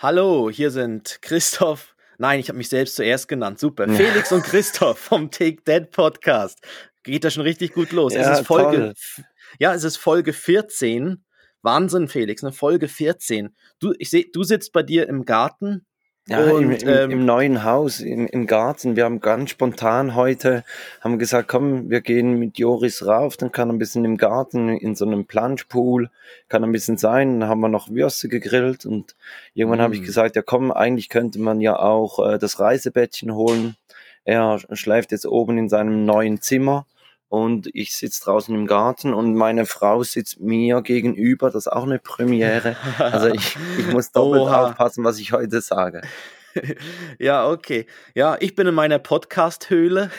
Hallo, hier sind Christoph. Nein, ich habe mich selbst zuerst genannt. Super. Ja. Felix und Christoph vom Take Dead Podcast. Geht da schon richtig gut los. Ja, es ist Folge, ja, es ist Folge 14. Wahnsinn, Felix, eine Folge 14. Du, ich sehe, du sitzt bei dir im Garten ja, und, im, im, ähm, im, neuen Haus, im, im Garten. Wir haben ganz spontan heute, haben gesagt, komm, wir gehen mit Joris rauf, dann kann er ein bisschen im Garten, in so einem Planschpool, kann ein bisschen sein. Dann haben wir noch Würste gegrillt und irgendwann habe ich mm. gesagt, ja komm, eigentlich könnte man ja auch äh, das Reisebettchen holen. Er schläft jetzt oben in seinem neuen Zimmer und ich sitze draußen im Garten und meine Frau sitzt mir gegenüber, das ist auch eine Premiere. Also ich, ich muss doppelt Oha. aufpassen, was ich heute sage. Ja, okay. Ja, ich bin in meiner Podcast-Höhle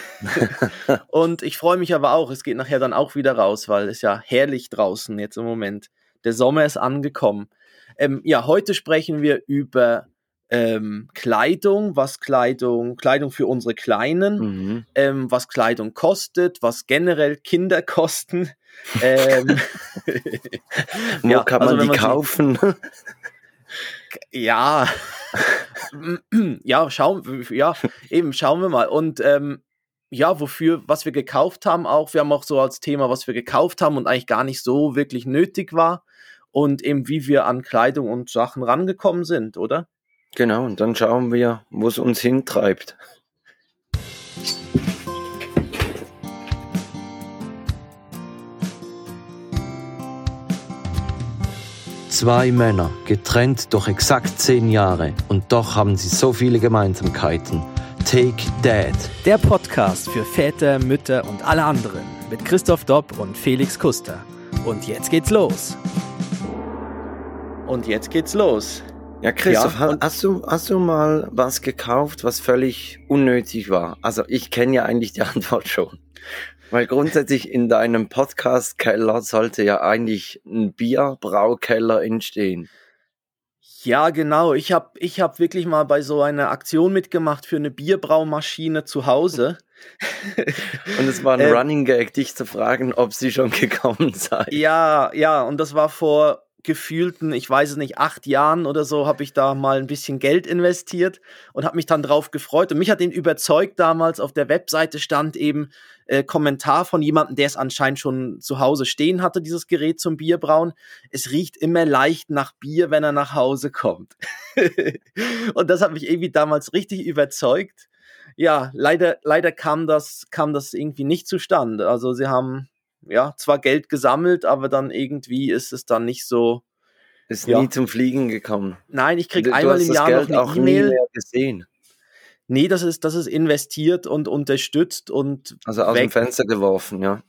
und ich freue mich aber auch. Es geht nachher dann auch wieder raus, weil es ja herrlich draußen jetzt im Moment. Der Sommer ist angekommen. Ähm, ja, heute sprechen wir über ähm, Kleidung, was Kleidung, Kleidung für unsere Kleinen, mhm. ähm, was Kleidung kostet, was generell Kinder kosten. ähm, Wo ja, kann man also, die man kaufen? Ja, ja, schauen, ja, eben schauen wir mal. Und ähm, ja, wofür, was wir gekauft haben auch. Wir haben auch so als Thema, was wir gekauft haben und eigentlich gar nicht so wirklich nötig war. Und eben, wie wir an Kleidung und Sachen rangekommen sind, oder? Genau, und dann schauen wir, wo es uns hintreibt. Zwei Männer, getrennt durch exakt zehn Jahre, und doch haben sie so viele Gemeinsamkeiten. Take Dad. Der Podcast für Väter, Mütter und alle anderen mit Christoph Dopp und Felix Kuster. Und jetzt geht's los. Und jetzt geht's los. Ja, Christoph, ja, hast, du, hast du mal was gekauft, was völlig unnötig war? Also ich kenne ja eigentlich die Antwort schon. Weil grundsätzlich in deinem Podcast-Keller sollte ja eigentlich ein Bierbraukeller entstehen. Ja, genau. Ich habe ich hab wirklich mal bei so einer Aktion mitgemacht für eine Bierbraumaschine zu Hause. und es war ein äh, Running Gag, dich zu fragen, ob sie schon gekommen sei. Ja, ja, und das war vor gefühlten, ich weiß es nicht, acht Jahren oder so, habe ich da mal ein bisschen Geld investiert und habe mich dann drauf gefreut. Und mich hat ihn überzeugt damals, auf der Webseite stand eben äh, Kommentar von jemandem, der es anscheinend schon zu Hause stehen hatte, dieses Gerät zum Bierbrauen. Es riecht immer leicht nach Bier, wenn er nach Hause kommt. und das hat mich irgendwie damals richtig überzeugt. Ja, leider, leider kam das, kam das irgendwie nicht zustande. Also sie haben ja, zwar Geld gesammelt, aber dann irgendwie ist es dann nicht so. Ist ja. nie zum Fliegen gekommen. Nein, ich kriege einmal im Jahr Geld noch eine E-Mail. gesehen. Nee, das ist, das ist investiert und unterstützt und. Also aus weg. dem Fenster geworfen, ja.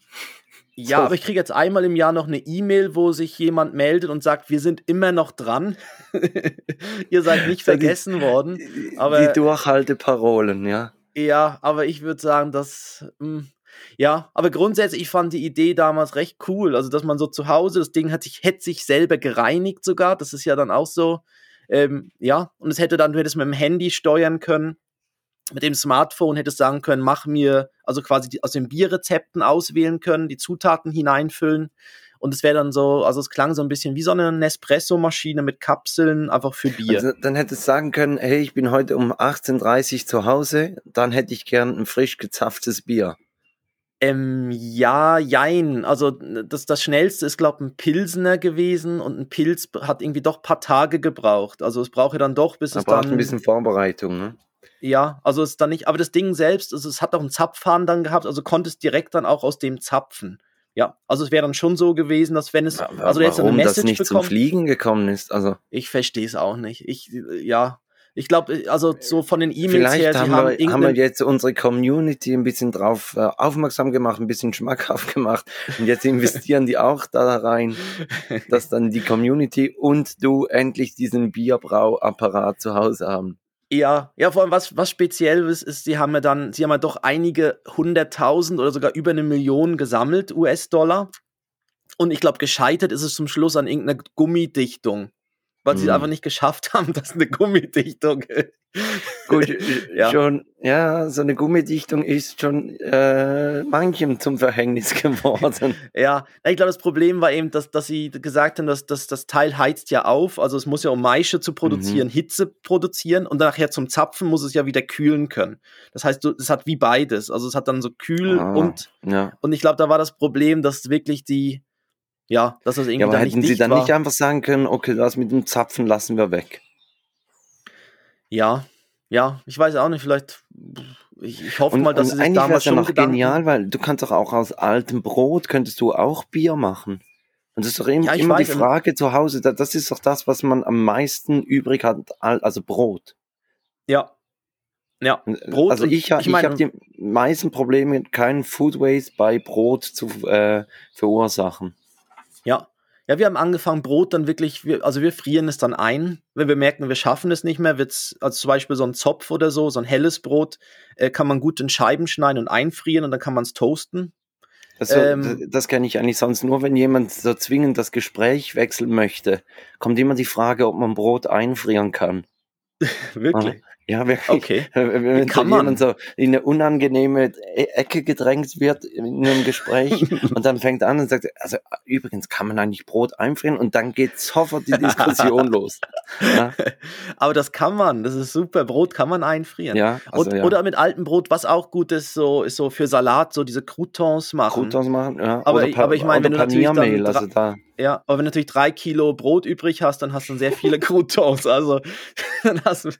Ja, so. aber ich kriege jetzt einmal im Jahr noch eine E-Mail, wo sich jemand meldet und sagt, wir sind immer noch dran. Ihr seid nicht vergessen die, worden. Aber, die Durchhalteparolen, ja. Ja, aber ich würde sagen, dass mh, hm, ja, aber grundsätzlich, ich fand die Idee damals recht cool. Also, dass man so zu Hause, das Ding hat sich, hätte sich selber gereinigt sogar. Das ist ja dann auch so. Ähm, ja, und es hätte dann, du hättest mit dem Handy steuern können. Mit dem Smartphone hättest sagen können, mach mir, also quasi die, aus den Bierrezepten auswählen können, die Zutaten hineinfüllen. Und es wäre dann so, also es klang so ein bisschen wie so eine Nespresso-Maschine mit Kapseln, einfach für Bier. Also dann hättest du sagen können, hey, ich bin heute um 18.30 Uhr zu Hause, dann hätte ich gern ein frisch gezapftes Bier. Ähm, ja, jein. Also das, das Schnellste ist, glaube ich, ein Pilsener gewesen und ein Pilz hat irgendwie doch ein paar Tage gebraucht. Also es braucht ja dann doch, bis da es braucht dann... ein bisschen Vorbereitung, ne? Ja, also es ist dann nicht, aber das Ding selbst, also es hat auch einen Zapfhahn dann gehabt, also konnte es direkt dann auch aus dem zapfen. Ja, also es wäre dann schon so gewesen, dass wenn es, ja, also jetzt eine Message das nicht bekommt, zum Fliegen gekommen ist, also ich verstehe es auch nicht. Ich, ja, ich glaube, äh, also so von den E-Mails Vielleicht her, haben, haben, wir, haben wir jetzt unsere Community ein bisschen drauf äh, aufmerksam gemacht, ein bisschen schmackhaft gemacht und jetzt investieren die auch da rein, dass dann die Community und du endlich diesen Bierbrauapparat zu Hause haben. Ja, ja, vor allem was, was speziell ist, ist, sie haben ja dann, sie haben ja doch einige hunderttausend oder sogar über eine Million gesammelt, US-Dollar. Und ich glaube, gescheitert ist es zum Schluss an irgendeiner Gummidichtung. Weil sie es einfach nicht geschafft haben, dass eine Gummidichtung. Gut, ja. schon, ja, so eine Gummidichtung ist schon äh, manchem zum Verhängnis geworden. ja, ich glaube, das Problem war eben, dass, dass sie gesagt haben, dass, dass das Teil heizt ja auf, also es muss ja, um Maische zu produzieren, mhm. Hitze produzieren und nachher zum Zapfen muss es ja wieder kühlen können. Das heißt, es hat wie beides. Also es hat dann so kühl ah, und, ja. und ich glaube, da war das Problem, dass wirklich die, ja, dass das irgendwie ja, aber dann hätten nicht Sie dann war. nicht einfach sagen können, okay, das mit dem Zapfen lassen wir weg. Ja, ja, ich weiß auch nicht, vielleicht, ich, ich hoffe und, mal, dass und es damals schon noch Gedanken genial, weil du kannst doch auch aus altem Brot, könntest du auch Bier machen. Und das ist doch eben, ja, immer weiß, die Frage zu Hause, das ist doch das, was man am meisten übrig hat, also Brot. Ja, ja, äh, Brot. Also ich, ich, ich habe die meisten Probleme, keinen Food Waste bei Brot zu äh, verursachen. Ja. Ja, wir haben angefangen, Brot dann wirklich, wir, also wir frieren es dann ein. Wenn wir merken, wir schaffen es nicht mehr, wird's, also zum Beispiel so ein Zopf oder so, so ein helles Brot, äh, kann man gut in Scheiben schneiden und einfrieren und dann kann man es toasten. Also, ähm, das kenne ich eigentlich sonst nur, wenn jemand so zwingend das Gespräch wechseln möchte, kommt immer die Frage, ob man Brot einfrieren kann. Wirklich? Ja, wirklich. Okay. Wenn kann so jemand so in eine unangenehme e-, Ecke gedrängt wird in einem Gespräch und dann fängt an und sagt, also übrigens kann man eigentlich Brot einfrieren und dann geht sofort die Diskussion los. Ja. Aber das kann man, das ist super. Brot kann man einfrieren. Ja, also, und, ja. Oder mit altem Brot, was auch gut ist, so ist so für Salat, so diese Croutons machen. Croutons machen, ja. Aber, aber ich meine, wenn du natürlich dann, also da ja, aber wenn du natürlich drei Kilo Brot übrig hast, dann hast du sehr viele Croutons. Also dann hast du,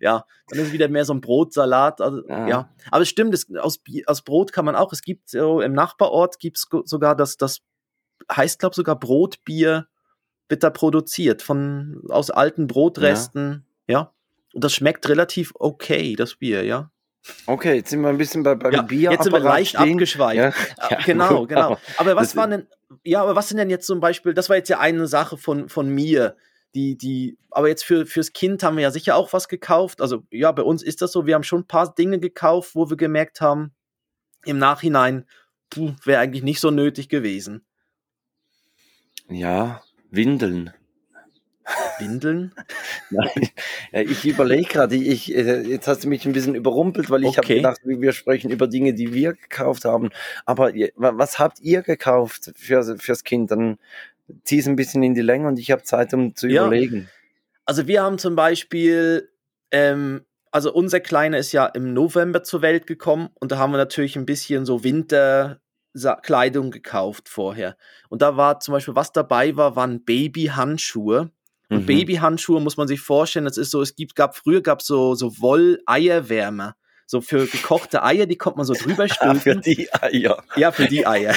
ja, dann ist es wieder mehr so ein Brotsalat. Also, ja. ja. Aber es stimmt, es, aus, aus Brot kann man auch, es gibt so im Nachbarort gibt es sogar das, das heißt, glaube sogar Brotbier wird da produziert von aus alten Brotresten, ja. ja. Und das schmeckt relativ okay, das Bier, ja. Okay, jetzt sind wir ein bisschen bei, beim ja, Bier. Jetzt sind wir leicht stehen. abgeschweift. Ja, ja, genau, genau. Aber was waren denn, ja, aber was sind denn jetzt zum Beispiel, das war jetzt ja eine Sache von, von mir, die, die, aber jetzt für, fürs Kind haben wir ja sicher auch was gekauft. Also ja, bei uns ist das so, wir haben schon ein paar Dinge gekauft, wo wir gemerkt haben, im Nachhinein, wäre eigentlich nicht so nötig gewesen. Ja, Windeln. Windeln? Nein, ich überlege gerade, ich, äh, jetzt hast du mich ein bisschen überrumpelt, weil ich okay. habe gedacht, wir sprechen über Dinge, die wir gekauft haben. Aber was habt ihr gekauft für, fürs Kind? Dann zieh es ein bisschen in die Länge und ich habe Zeit, um zu ja. überlegen. Also wir haben zum Beispiel, ähm, also unser Kleiner ist ja im November zur Welt gekommen und da haben wir natürlich ein bisschen so Winterkleidung gekauft vorher. Und da war zum Beispiel, was dabei war, waren Babyhandschuhe. Und mhm. Babyhandschuhe muss man sich vorstellen, das ist so, es gibt, gab, früher gab es so, so Woll-Eierwärmer. So für gekochte Eier, die kommt man so drüber stülpen. für die Eier. Ja, für die Eier.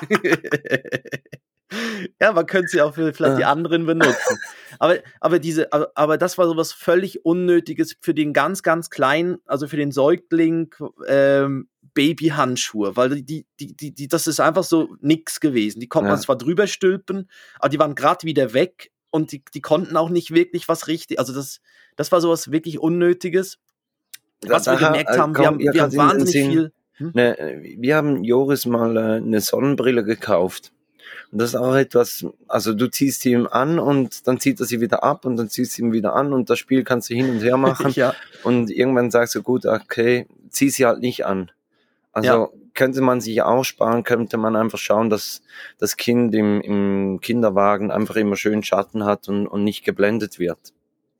ja, man könnte sie auch für vielleicht die anderen benutzen. Aber, aber diese, aber, aber das war so was völlig Unnötiges für den ganz, ganz kleinen, also für den Säugling, ähm, Babyhandschuhe, weil die, die, die, die, das ist einfach so nix gewesen. Die konnte ja. man zwar drüber stülpen, aber die waren gerade wieder weg und die, die konnten auch nicht wirklich was richtig. Also das, das war sowas wirklich Unnötiges. Was da, wir gemerkt äh, haben, komm, wir haben, wir haben wahnsinnig viel. Hm? Ne, wir haben Joris mal äh, eine Sonnenbrille gekauft. Und das ist auch etwas, also du ziehst sie ihm an und dann zieht er sie wieder ab und dann ziehst du ihn wieder an und das Spiel kannst du hin und her machen. ja. Und irgendwann sagst du, gut, okay, zieh sie halt nicht an. Also ja. Könnte man sich auch sparen, könnte man einfach schauen, dass das Kind im, im Kinderwagen einfach immer schön Schatten hat und, und nicht geblendet wird.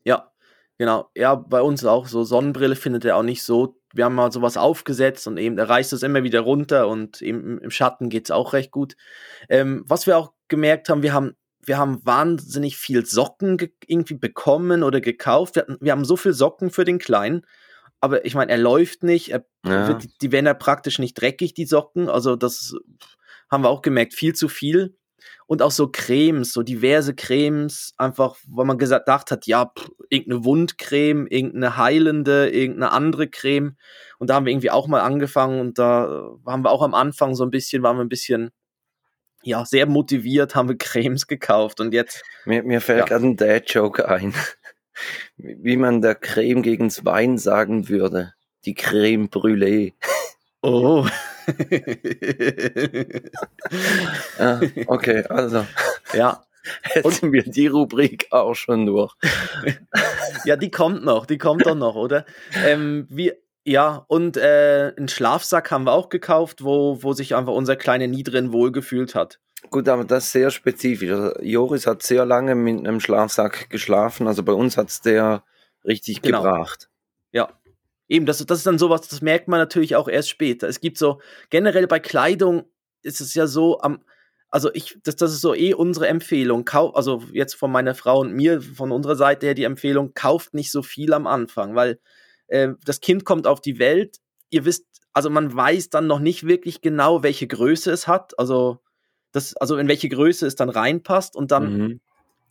Ja, genau. Ja, bei uns auch so. Sonnenbrille findet er auch nicht so. Wir haben mal sowas aufgesetzt und eben, er reißt es immer wieder runter und eben im Schatten geht es auch recht gut. Ähm, was wir auch gemerkt haben, wir haben wir haben wahnsinnig viel Socken irgendwie bekommen oder gekauft. Wir, hatten, wir haben so viel Socken für den Kleinen aber ich meine, er läuft nicht, er ja. wird, die werden ja praktisch nicht dreckig, die Socken. Also das haben wir auch gemerkt, viel zu viel. Und auch so Cremes, so diverse Cremes, einfach, weil man gedacht hat, ja, pff, irgendeine Wundcreme, irgendeine heilende, irgendeine andere Creme. Und da haben wir irgendwie auch mal angefangen und da haben wir auch am Anfang so ein bisschen, waren wir ein bisschen, ja, sehr motiviert, haben wir Cremes gekauft und jetzt. Mir, mir fällt ja. gerade ein Dad-Joke ein wie man der Creme gegens Wein sagen würde. Die Creme Brûlée. Oh. ja, okay, also. Ja. hätten wir die Rubrik auch schon durch. ja, die kommt noch, die kommt doch noch, oder? Ähm, wie, ja, und äh, einen Schlafsack haben wir auch gekauft, wo, wo sich einfach unser kleiner Nie drin wohlgefühlt hat. Gut, aber das ist sehr spezifisch. Also Joris hat sehr lange mit einem Schlafsack geschlafen, also bei uns hat es der richtig genau. gebracht. Ja, eben, das, das ist dann sowas, das merkt man natürlich auch erst später. Es gibt so, generell bei Kleidung ist es ja so, am, also ich, das, das ist so eh unsere Empfehlung. Kau also jetzt von meiner Frau und mir, von unserer Seite her die Empfehlung, kauft nicht so viel am Anfang, weil äh, das Kind kommt auf die Welt. Ihr wisst, also man weiß dann noch nicht wirklich genau, welche Größe es hat. Also das, also in welche Größe es dann reinpasst und dann mhm.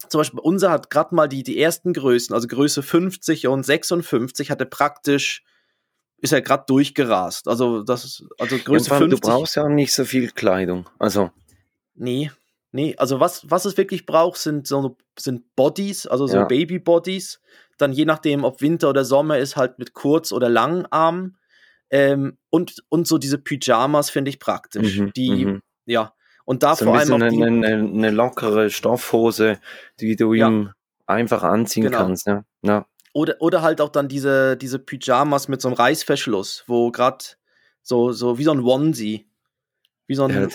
zum Beispiel unser hat gerade mal die, die ersten Größen, also Größe 50 und 56 hatte praktisch ist er gerade durchgerast. Also das also Größe ja, 50. Du brauchst ja nicht so viel Kleidung. Also nee, nee, also was was es wirklich braucht sind so sind Bodies, also so ja. Baby Bodies, dann je nachdem ob Winter oder Sommer ist halt mit kurz oder langen Armen. Ähm, und und so diese Pyjamas finde ich praktisch, mhm, die mhm. ja, und da so vor allem auch eine, eine, eine, lockere Stoffhose, die du ja. ihm einfach anziehen genau. kannst. Ja. ja. Oder, oder halt auch dann diese, diese Pyjamas mit so einem Reißverschluss, wo gerade so, so wie so ein Onesie. Wie so ein der,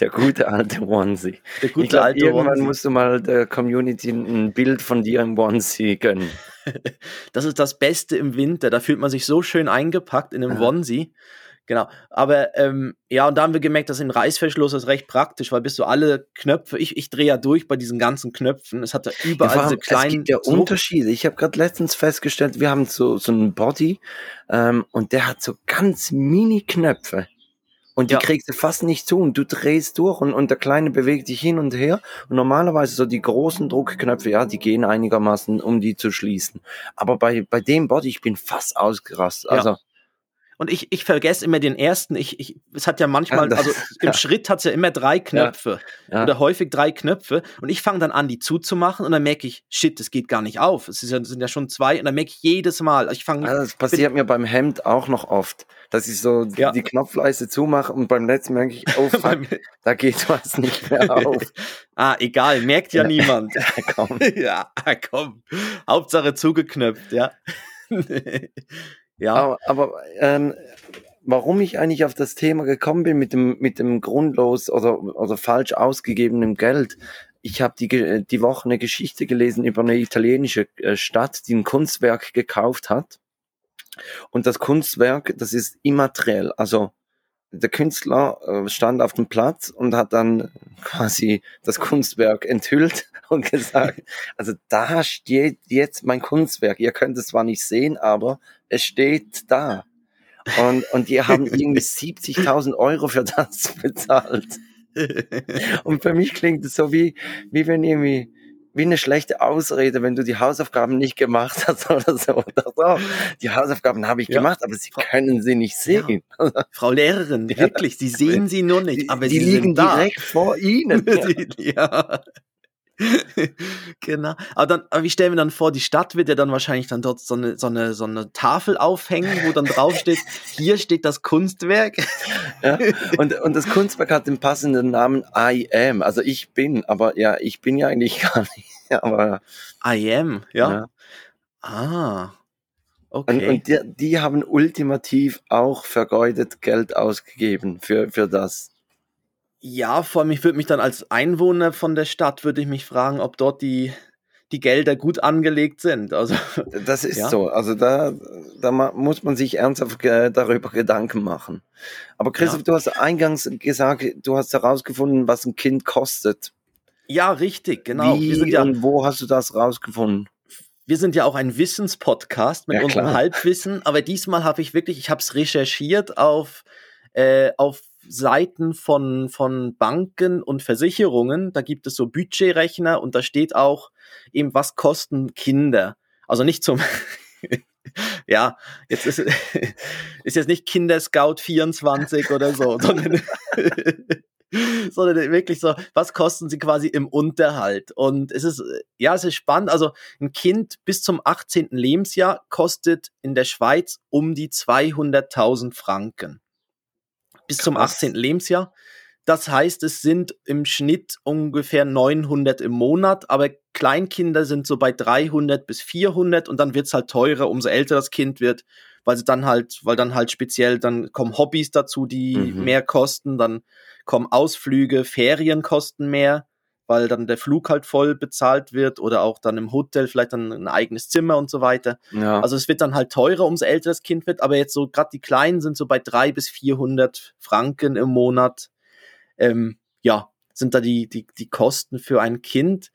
der gute alte Onesie. Der gute glaub, alte irgendwann Onesie. musst du mal der Community ein Bild von dir im Onesie gönnen. das ist das Beste im Winter. Da fühlt man sich so schön eingepackt in einem Onesie. Genau. Aber ähm, ja, und da haben wir gemerkt, dass im Reißverschluss ist recht praktisch, weil bist du alle Knöpfe, ich, ich drehe ja durch bei diesen ganzen Knöpfen. Es hat ja überall ja, diese kleinen. Es gibt ja Unterschiede. Ich habe gerade letztens festgestellt, wir haben so, so einen Body ähm, und der hat so ganz Mini-Knöpfe. Und die ja. kriegst du fast nicht zu und du drehst durch und, und der Kleine bewegt dich hin und her. Und normalerweise so die großen Druckknöpfe, ja, die gehen einigermaßen, um die zu schließen. Aber bei, bei dem Body, ich bin fast ausgerastet. Also, ja. Und ich, ich vergesse immer den ersten. Ich, ich, es hat ja manchmal, also im ja. Schritt hat es ja immer drei Knöpfe ja. Ja. oder häufig drei Knöpfe. Und ich fange dann an, die zuzumachen und dann merke ich, shit, das geht gar nicht auf. Es sind ja schon zwei und dann merke ich jedes Mal. Ich fange. Also das passiert mir beim Hemd auch noch oft, dass ich so die Knopfleiste zumache und beim letzten merke ich, oh fuck, da geht was nicht mehr auf. ah, egal, merkt ja, niemand. Ja, komm. ja, komm. Hauptsache zugeknöpft, ja. Ja. Aber, aber ähm, warum ich eigentlich auf das Thema gekommen bin mit dem, mit dem grundlos oder, oder falsch ausgegebenen Geld. Ich habe die, die Woche eine Geschichte gelesen über eine italienische äh, Stadt, die ein Kunstwerk gekauft hat. Und das Kunstwerk, das ist immateriell. Also der Künstler äh, stand auf dem Platz und hat dann quasi das Kunstwerk enthüllt und gesagt, also da steht jetzt mein Kunstwerk. Ihr könnt es zwar nicht sehen, aber es steht da. Und, und die haben irgendwie 70.000 Euro für das bezahlt. Und für mich klingt es so wie, wie wenn irgendwie wie eine schlechte Ausrede, wenn du die Hausaufgaben nicht gemacht hast oder so. Oder so. Die Hausaufgaben habe ich ja. gemacht, aber sie können sie nicht sehen. Ja. Frau Lehrerin, wirklich, sie sehen sie nur nicht, aber die sie liegen direkt vor ihnen. ja. genau. Aber dann, aber ich stelle mir dann vor, die Stadt wird ja dann wahrscheinlich dann dort so eine, so eine, so eine Tafel aufhängen, wo dann drauf steht, hier steht das Kunstwerk. ja, und, und das Kunstwerk hat den passenden Namen I am, also ich bin, aber ja, ich bin ja eigentlich gar nicht, aber. I am, ja. ja. Ah. Okay. Und, und die, die haben ultimativ auch vergeudet Geld ausgegeben für, für das. Ja, vor allem, ich würde mich dann als Einwohner von der Stadt, würde ich mich fragen, ob dort die, die Gelder gut angelegt sind. Also, das ist ja. so. Also da, da muss man sich ernsthaft darüber Gedanken machen. Aber Christoph, ja. du hast eingangs gesagt, du hast herausgefunden, was ein Kind kostet. Ja, richtig, genau. Wie ja, und wo hast du das rausgefunden? Wir sind ja auch ein Wissenspodcast mit ja, unserem Halbwissen, aber diesmal habe ich wirklich, ich habe es recherchiert auf, äh, auf Seiten von, von Banken und Versicherungen. Da gibt es so Budgetrechner und da steht auch eben, was kosten Kinder. Also nicht zum, ja, jetzt ist, ist jetzt nicht Kinderscout 24 oder so, sondern, sondern wirklich so, was kosten sie quasi im Unterhalt? Und es ist, ja, es ist spannend. Also ein Kind bis zum 18. Lebensjahr kostet in der Schweiz um die 200.000 Franken bis Krass. zum 18. Lebensjahr. Das heißt, es sind im Schnitt ungefähr 900 im Monat, aber Kleinkinder sind so bei 300 bis 400 und dann wird's halt teurer, umso älter das Kind wird, weil sie dann halt, weil dann halt speziell, dann kommen Hobbys dazu, die mhm. mehr kosten, dann kommen Ausflüge, Ferien kosten mehr, weil dann der Flug halt voll bezahlt wird oder auch dann im Hotel vielleicht dann ein eigenes Zimmer und so weiter. Ja. Also es wird dann halt teurer, umso älter das Kind wird, aber jetzt so gerade die Kleinen sind so bei drei bis 400 Franken im Monat ähm, ja, sind da die, die, die Kosten für ein Kind.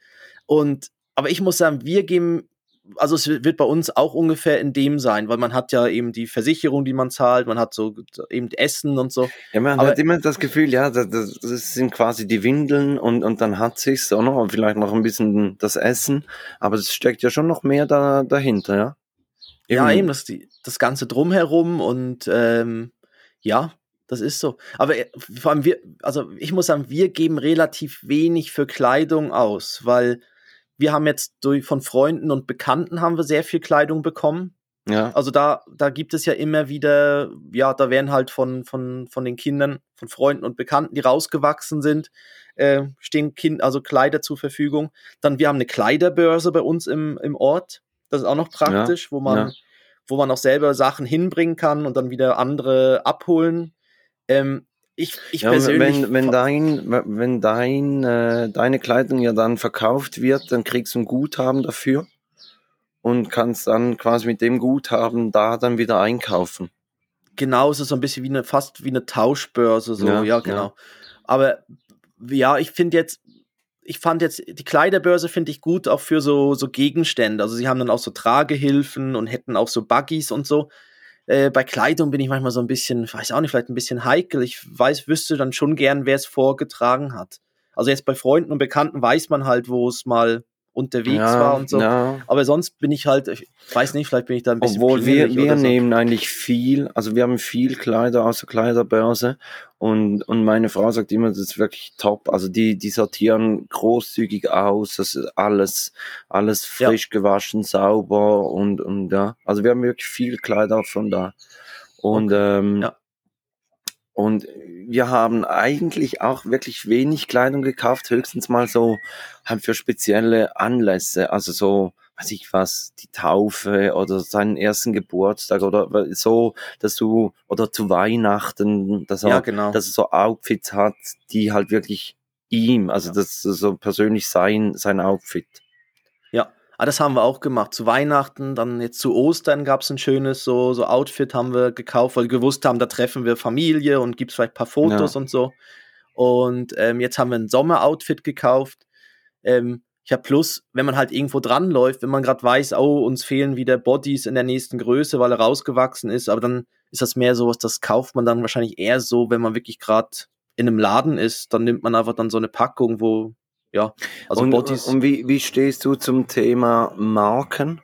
Und, aber ich muss sagen, wir geben, also es wird bei uns auch ungefähr in dem sein, weil man hat ja eben die Versicherung, die man zahlt, man hat so eben Essen und so. Ja, man aber, hat immer das Gefühl, ja, das, das sind quasi die Windeln und, und dann hat sich's auch noch, und vielleicht noch ein bisschen das Essen, aber es steckt ja schon noch mehr da, dahinter, ja. Eben. Ja, eben das, die, das Ganze drumherum und ähm, ja, das ist so. Aber äh, vor allem wir, also ich muss sagen, wir geben relativ wenig für Kleidung aus, weil wir haben jetzt durch, von Freunden und Bekannten haben wir sehr viel Kleidung bekommen. Ja. Also da, da gibt es ja immer wieder, ja, da werden halt von, von, von den Kindern, von Freunden und Bekannten, die rausgewachsen sind, äh, stehen kind, also Kleider zur Verfügung. Dann, wir haben eine Kleiderbörse bei uns im, im Ort. Das ist auch noch praktisch, ja. wo man, ja. wo man auch selber Sachen hinbringen kann und dann wieder andere abholen ähm, ich, ich ja, persönlich. Wenn, wenn dein, wenn dein, äh, deine Kleidung ja dann verkauft wird, dann kriegst du ein Guthaben dafür und kannst dann quasi mit dem Guthaben da dann wieder einkaufen. Genau, so ein bisschen wie eine, fast wie eine Tauschbörse, so, ja, ja genau. Ja. Aber ja, ich finde jetzt, ich fand jetzt, die Kleiderbörse finde ich gut auch für so, so Gegenstände. Also sie haben dann auch so Tragehilfen und hätten auch so Buggies und so. Äh, bei Kleidung bin ich manchmal so ein bisschen, weiß auch nicht, vielleicht ein bisschen heikel. Ich weiß, wüsste dann schon gern, wer es vorgetragen hat. Also jetzt bei Freunden und Bekannten weiß man halt, wo es mal unterwegs ja, war und so. Ja. Aber sonst bin ich halt, ich weiß nicht, vielleicht bin ich da ein bisschen. Obwohl wir, wir so. nehmen eigentlich viel, also wir haben viel Kleider aus der Kleiderbörse und, und meine Frau sagt immer, das ist wirklich top. Also die, die sortieren großzügig aus, das ist alles, alles frisch ja. gewaschen, sauber und, und ja. Also wir haben wirklich viel Kleider von da. Und okay. ähm, ja. Und wir haben eigentlich auch wirklich wenig Kleidung gekauft, höchstens mal so halt für spezielle Anlässe, also so, weiß ich was, die Taufe oder seinen ersten Geburtstag oder so, dass du, oder zu Weihnachten, dass er, ja, genau. dass er so Outfits hat, die halt wirklich ihm, also ja. das ist so persönlich sein, sein Outfit. Ah, das haben wir auch gemacht. Zu Weihnachten, dann jetzt zu Ostern gab es ein schönes so, so Outfit haben wir gekauft, weil wir gewusst haben, da treffen wir Familie und gibt es vielleicht ein paar Fotos ja. und so. Und ähm, jetzt haben wir ein Sommeroutfit gekauft. Ähm, ich habe plus, wenn man halt irgendwo dran läuft, wenn man gerade weiß, oh, uns fehlen wieder Bodies in der nächsten Größe, weil er rausgewachsen ist, aber dann ist das mehr sowas, das kauft man dann wahrscheinlich eher so, wenn man wirklich gerade in einem Laden ist, dann nimmt man einfach dann so eine Packung, wo ja, also und, Bodies. Und wie, wie stehst du zum Thema Marken?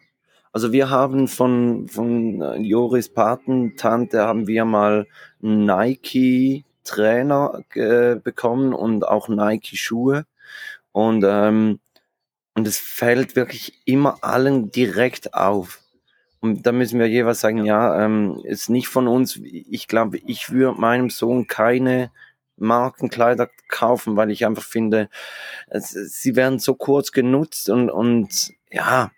Also wir haben von, von äh, Joris Patentante haben wir mal Nike Trainer äh, bekommen und auch Nike Schuhe. Und, ähm, und es fällt wirklich immer allen direkt auf. Und da müssen wir jeweils sagen, ja, ähm, ist nicht von uns. Ich glaube, ich würde meinem Sohn keine Markenkleider kaufen, weil ich einfach finde, es, sie werden so kurz genutzt und, und ja,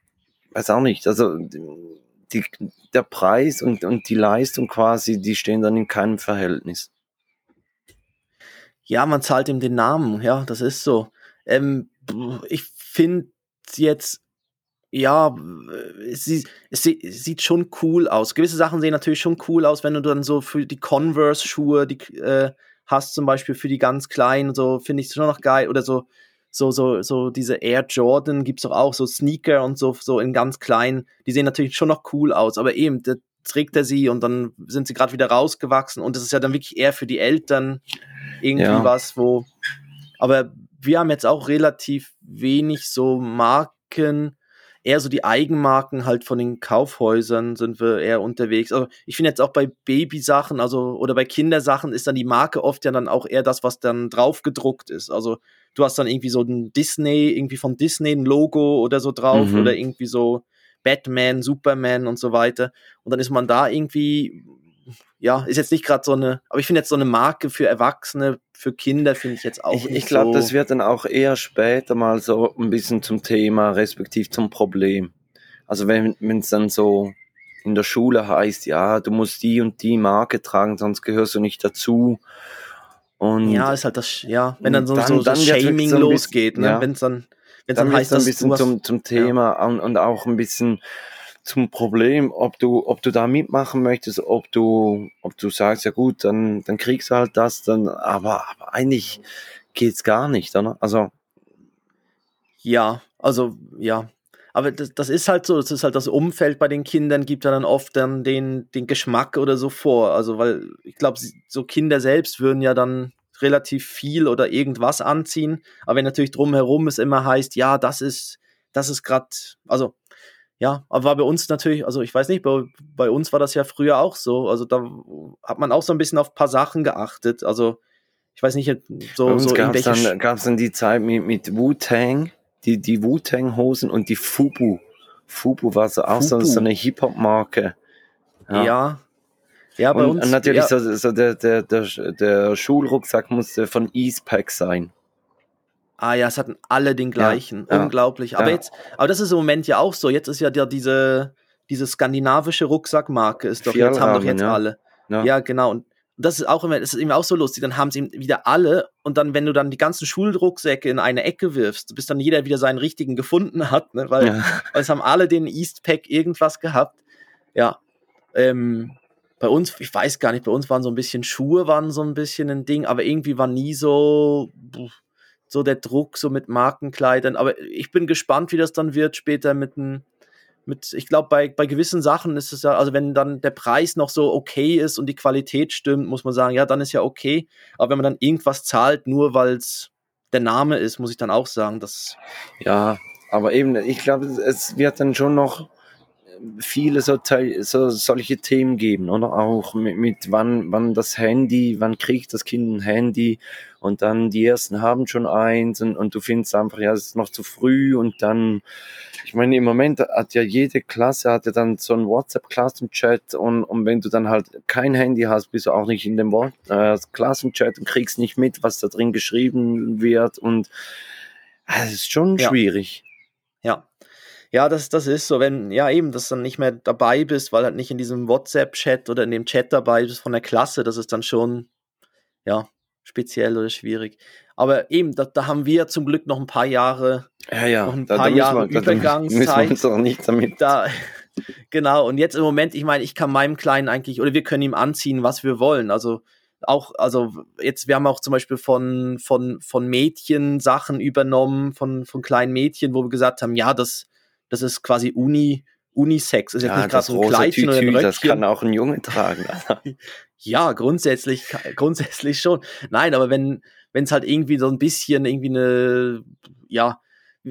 weiß auch nicht. Also die, der Preis und, und die Leistung quasi, die stehen dann in keinem Verhältnis. Ja, man zahlt ihm den Namen, ja, das ist so. Ähm, ich finde jetzt, ja, es, es, sieht schon cool aus. Gewisse Sachen sehen natürlich schon cool aus, wenn du dann so für die Converse-Schuhe, die äh, hast, zum Beispiel für die ganz Kleinen, so finde ich es schon noch geil. Oder so, so, so, so diese Air Jordan gibt es doch auch, so Sneaker und so, so in ganz kleinen, die sehen natürlich schon noch cool aus, aber eben, da trägt er sie und dann sind sie gerade wieder rausgewachsen und das ist ja dann wirklich eher für die Eltern irgendwie ja. was, wo. Aber wir haben jetzt auch relativ wenig so Marken, eher so die Eigenmarken halt von den Kaufhäusern sind wir eher unterwegs. Also ich finde jetzt auch bei Babysachen, also oder bei Kindersachen ist dann die Marke oft ja dann auch eher das, was dann drauf gedruckt ist. Also du hast dann irgendwie so ein Disney, irgendwie von Disney ein Logo oder so drauf mhm. oder irgendwie so Batman, Superman und so weiter. Und dann ist man da irgendwie, ja, ist jetzt nicht gerade so eine, aber ich finde jetzt so eine Marke für Erwachsene, für Kinder finde ich jetzt auch ich, Ich glaube, so. das wird dann auch eher später mal so ein bisschen zum Thema, respektiv zum Problem. Also wenn es dann so in der Schule heißt, ja, du musst die und die Marke tragen, sonst gehörst du nicht dazu. Und ja, ist halt das, ja, wenn dann so, dann, so, so dann Shaming so losgeht, bisschen, ne? ja. wenn es dann, wenn dann, dann heißt, ein dass bisschen zum, zum Thema ja. und, und auch ein bisschen zum Problem, ob du, ob du da mitmachen möchtest, ob du, ob du sagst, ja gut, dann, dann kriegst du halt das, dann, aber, aber eigentlich geht's gar nicht, oder? Also. Ja, also, ja. Aber das, das ist halt so, das ist halt das Umfeld bei den Kindern, gibt dann oft dann den, den Geschmack oder so vor. Also, weil ich glaube, so Kinder selbst würden ja dann relativ viel oder irgendwas anziehen. Aber wenn natürlich drumherum es immer heißt, ja, das ist, das ist gerade, also ja, aber war bei uns natürlich, also ich weiß nicht, bei, bei, uns war das ja früher auch so. Also da hat man auch so ein bisschen auf ein paar Sachen geachtet. Also ich weiß nicht, so, bei uns so gab es dann, gab's dann die Zeit mit, mit Wu-Tang, die, die Wu-Tang-Hosen und die Fubu. Fubu war so auch so, so eine Hip-Hop-Marke. Ja. ja. Ja, bei und, uns. Und natürlich ja. so, so der, der, der, der Schulrucksack musste von Eastpack sein. Ah ja, es hatten alle den gleichen. Ja, Unglaublich. Ja, aber jetzt, aber das ist im Moment ja auch so. Jetzt ist ja der, diese, diese skandinavische Rucksackmarke ist doch, jetzt haben doch jetzt ja. alle. Ja. genau. Und das ist auch immer, das ist immer auch so lustig. Dann haben sie wieder alle und dann, wenn du dann die ganzen Schulrucksäcke in eine Ecke wirfst, bis dann jeder wieder seinen richtigen gefunden hat, ne? weil, ja. weil es haben alle den Eastpack irgendwas gehabt. Ja. Ähm, bei uns, ich weiß gar nicht, bei uns waren so ein bisschen Schuhe, waren so ein bisschen ein Ding, aber irgendwie war nie so, so der Druck, so mit Markenkleidern. Aber ich bin gespannt, wie das dann wird später mit einem, mit, ich glaube, bei, bei gewissen Sachen ist es ja, also wenn dann der Preis noch so okay ist und die Qualität stimmt, muss man sagen, ja, dann ist ja okay. Aber wenn man dann irgendwas zahlt, nur weil es der Name ist, muss ich dann auch sagen, dass. Ja, aber eben, ich glaube, es wird dann schon noch viele so, so solche Themen geben, oder auch mit, mit wann, wann das Handy, wann kriegt das Kind ein Handy und dann die ersten haben schon eins und, und du findest einfach, ja, es ist noch zu früh und dann, ich meine, im Moment hat ja jede Klasse hat ja dann so einen WhatsApp-Klassenchat und, und wenn du dann halt kein Handy hast, bist du auch nicht in dem äh, Klassenchat und kriegst nicht mit, was da drin geschrieben wird und es ist schon Ja. schwierig. Ja. Ja, das, das ist so, wenn, ja eben, dass du dann nicht mehr dabei bist, weil halt nicht in diesem WhatsApp-Chat oder in dem Chat dabei bist von der Klasse, das ist dann schon, ja, speziell oder schwierig. Aber eben, da, da haben wir zum Glück noch ein paar Jahre, Ja, ja, Noch ein da, paar da Jahre wir, da müssen wir Übergangszeit. uns doch nicht damit. da, genau, und jetzt im Moment, ich meine, ich kann meinem Kleinen eigentlich, oder wir können ihm anziehen, was wir wollen. Also auch, also jetzt, wir haben auch zum Beispiel von, von, von Mädchen Sachen übernommen, von, von kleinen Mädchen, wo wir gesagt haben, ja, das, das ist quasi Uni, Unisex. Ist jetzt Ja, nicht gerade so ein Kleidchen oder ein Tütü, das kann auch ein Junge tragen. Ja, grundsätzlich, grundsätzlich schon. Nein, aber wenn, wenn es halt irgendwie so ein bisschen irgendwie eine, ja,